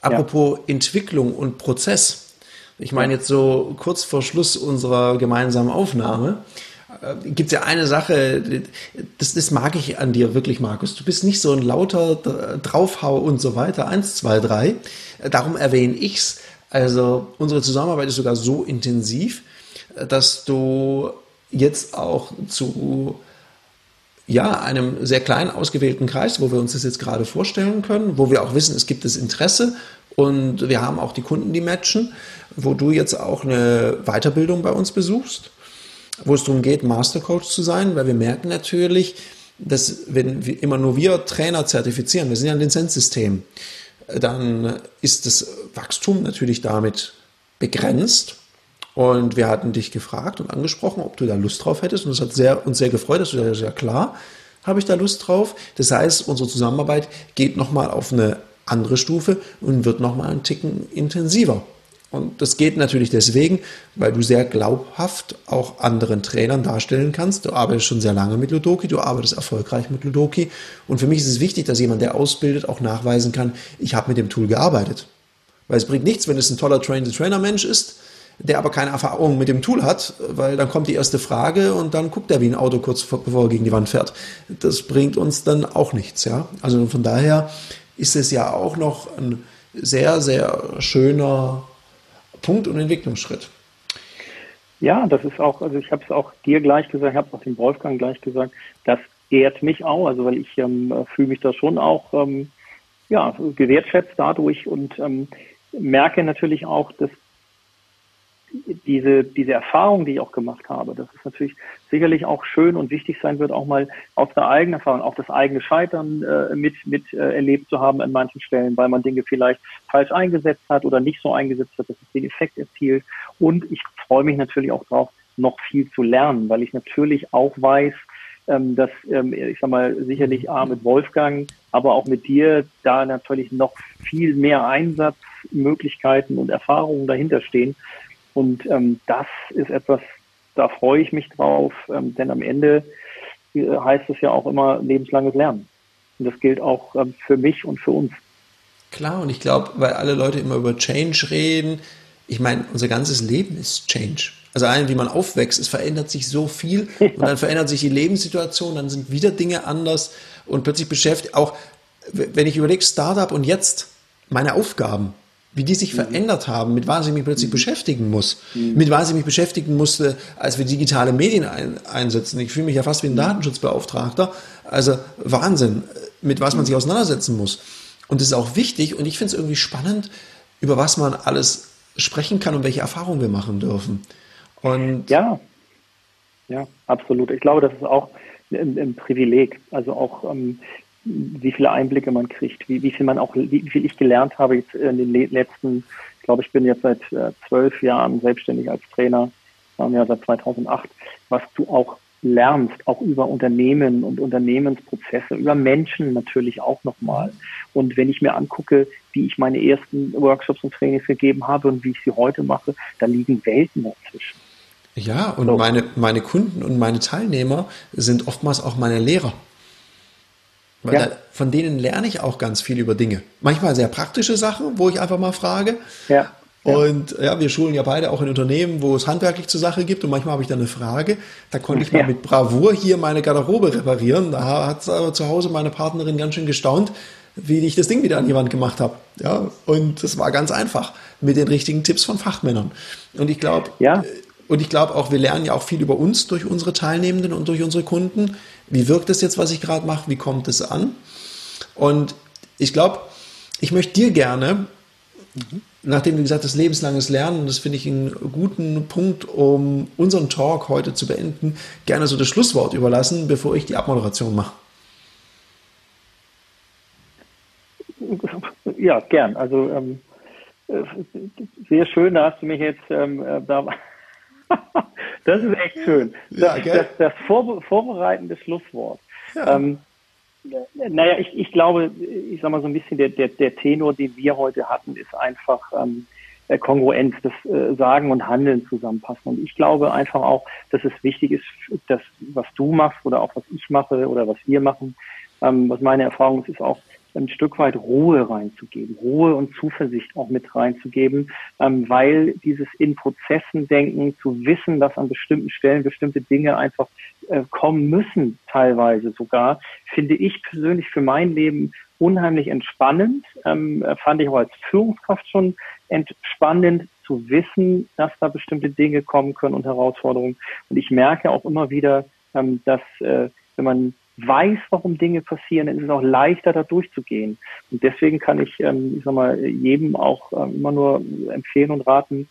Apropos ja. Entwicklung und Prozess. Ich meine jetzt so kurz vor Schluss unserer gemeinsamen Aufnahme äh, gibt es ja eine Sache, das, das mag ich an dir wirklich, Markus. Du bist nicht so ein lauter Draufhau und so weiter, eins, zwei, drei. Darum erwähne ich's. Also unsere Zusammenarbeit ist sogar so intensiv, dass du jetzt auch zu ja, einem sehr kleinen ausgewählten Kreis, wo wir uns das jetzt gerade vorstellen können, wo wir auch wissen, es gibt das Interesse und wir haben auch die Kunden, die matchen, wo du jetzt auch eine Weiterbildung bei uns besuchst wo es darum geht, Mastercoach zu sein, weil wir merken natürlich, dass wenn wir immer nur wir Trainer zertifizieren, wir sind ja ein Lizenzsystem, dann ist das Wachstum natürlich damit begrenzt. Und wir hatten dich gefragt und angesprochen, ob du da Lust drauf hättest. Und das hat sehr, uns sehr gefreut, dass du da sehr klar, habe ich da Lust drauf. Das heißt, unsere Zusammenarbeit geht nochmal auf eine andere Stufe und wird nochmal einen Ticken intensiver. Und das geht natürlich deswegen, weil du sehr glaubhaft auch anderen Trainern darstellen kannst. Du arbeitest schon sehr lange mit Ludoki, du arbeitest erfolgreich mit Ludoki. Und für mich ist es wichtig, dass jemand, der ausbildet, auch nachweisen kann, ich habe mit dem Tool gearbeitet. Weil es bringt nichts, wenn es ein toller Train-the-Trainer-Mensch ist, der aber keine Erfahrung mit dem Tool hat, weil dann kommt die erste Frage und dann guckt er wie ein Auto kurz bevor er gegen die Wand fährt. Das bringt uns dann auch nichts, ja. Also von daher ist es ja auch noch ein sehr, sehr schöner Punkt und Entwicklungsschritt. Ja, das ist auch, also ich habe es auch dir gleich gesagt, ich habe es auch dem Wolfgang gleich gesagt, das ehrt mich auch, also weil ich ähm, fühle mich da schon auch ähm, ja, gewertschätzt dadurch und ähm, merke natürlich auch, dass diese, diese Erfahrung, die ich auch gemacht habe, dass es natürlich sicherlich auch schön und wichtig sein wird, auch mal aus der eigenen Erfahrung, auch das eigene Scheitern äh, mit, mit äh, erlebt zu haben an manchen Stellen, weil man Dinge vielleicht falsch eingesetzt hat oder nicht so eingesetzt hat, dass es den Effekt erzielt. Und ich freue mich natürlich auch drauf, noch viel zu lernen, weil ich natürlich auch weiß, ähm, dass ähm, ich sag mal sicherlich A mit Wolfgang, aber auch mit dir da natürlich noch viel mehr Einsatzmöglichkeiten und Erfahrungen dahinter stehen, und ähm, das ist etwas, da freue ich mich drauf, ähm, denn am Ende äh, heißt es ja auch immer lebenslanges Lernen. Und das gilt auch ähm, für mich und für uns. Klar, und ich glaube, weil alle Leute immer über Change reden, ich meine, unser ganzes Leben ist Change. Also allein wie man aufwächst, es verändert sich so viel und dann verändert sich die Lebenssituation, dann sind wieder Dinge anders und plötzlich beschäftigt auch, wenn ich überlege, Startup und jetzt meine Aufgaben, wie die sich mhm. verändert haben, mit was ich mich plötzlich mhm. beschäftigen muss, mhm. mit was ich mich beschäftigen musste, als wir digitale Medien ein, einsetzen. Ich fühle mich ja fast wie ein mhm. Datenschutzbeauftragter. Also Wahnsinn, mit was man sich auseinandersetzen muss. Und das ist auch wichtig und ich finde es irgendwie spannend, über was man alles sprechen kann und welche Erfahrungen wir machen dürfen. Und ja, ja, absolut. Ich glaube, das ist auch ein, ein Privileg. Also auch ähm, wie viele Einblicke man kriegt, wie, wie viel man auch, wie, wie viel ich gelernt habe jetzt in den letzten, ich glaube, ich bin jetzt seit äh, zwölf Jahren selbstständig als Trainer, ähm, ja seit 2008, was du auch lernst, auch über Unternehmen und Unternehmensprozesse, über Menschen natürlich auch nochmal. Und wenn ich mir angucke, wie ich meine ersten Workshops und Trainings gegeben habe und wie ich sie heute mache, da liegen Welten dazwischen. Ja, und so. meine, meine Kunden und meine Teilnehmer sind oftmals auch meine Lehrer. Weil ja. da, von denen lerne ich auch ganz viel über Dinge. Manchmal sehr praktische Sachen, wo ich einfach mal frage. Ja. Und ja, wir schulen ja beide auch in Unternehmen, wo es handwerklich zur Sache gibt. Und manchmal habe ich dann eine Frage. Da konnte ich mal mit Bravour hier meine Garderobe reparieren. Da hat aber zu Hause meine Partnerin ganz schön gestaunt, wie ich das Ding wieder an die Wand gemacht habe. Ja, und das war ganz einfach mit den richtigen Tipps von Fachmännern. Und ich glaube, ja. Und ich glaube auch, wir lernen ja auch viel über uns durch unsere Teilnehmenden und durch unsere Kunden. Wie wirkt es jetzt, was ich gerade mache? Wie kommt es an? Und ich glaube, ich möchte dir gerne, mhm. nachdem du gesagt hast, lebenslanges Lernen, das finde ich einen guten Punkt, um unseren Talk heute zu beenden, gerne so das Schlusswort überlassen, bevor ich die Abmoderation mache. Ja, gern. Also ähm, äh, sehr schön, da hast du mich jetzt ähm, äh, da das ist echt schön. Ja, das, das, das vorbe vorbereitende Schlusswort. Ja. Ähm, naja, ich, ich glaube, ich sag mal so ein bisschen der, der, der Tenor, den wir heute hatten, ist einfach ähm, Kongruenz, das äh, Sagen und Handeln zusammenpassen. Und ich glaube einfach auch, dass es wichtig ist, dass was du machst oder auch was ich mache oder was wir machen, ähm, was meine Erfahrung ist, ist auch, ein Stück weit Ruhe reinzugeben, Ruhe und Zuversicht auch mit reinzugeben, ähm, weil dieses in Prozessen denken, zu wissen, dass an bestimmten Stellen bestimmte Dinge einfach äh, kommen müssen, teilweise sogar, finde ich persönlich für mein Leben unheimlich entspannend, ähm, fand ich auch als Führungskraft schon entspannend zu wissen, dass da bestimmte Dinge kommen können und Herausforderungen. Und ich merke auch immer wieder, ähm, dass äh, wenn man weiß, warum Dinge passieren, dann ist es auch leichter, da durchzugehen. Und deswegen kann ich, ähm, ich sag mal, jedem auch ähm, immer nur empfehlen und raten,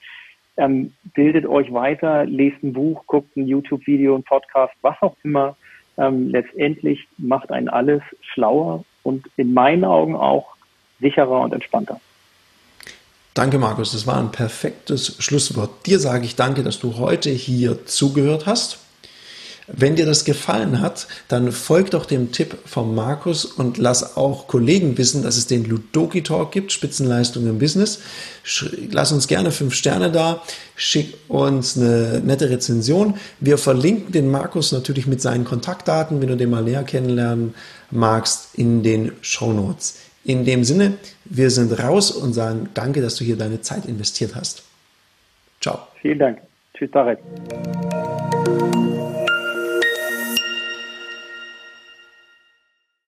ähm, bildet euch weiter, lest ein Buch, guckt ein YouTube-Video, ein Podcast, was auch immer. Ähm, letztendlich macht einen alles schlauer und in meinen Augen auch sicherer und entspannter. Danke, Markus. Das war ein perfektes Schlusswort. Dir sage ich danke, dass du heute hier zugehört hast. Wenn dir das gefallen hat, dann folg doch dem Tipp von Markus und lass auch Kollegen wissen, dass es den Ludoki Talk gibt, Spitzenleistung im Business. Lass uns gerne fünf Sterne da, schick uns eine nette Rezension. Wir verlinken den Markus natürlich mit seinen Kontaktdaten, wenn du den mal näher kennenlernen magst, in den Show Notes. In dem Sinne, wir sind raus und sagen danke, dass du hier deine Zeit investiert hast. Ciao. Vielen Dank. Tschüss, Tarek.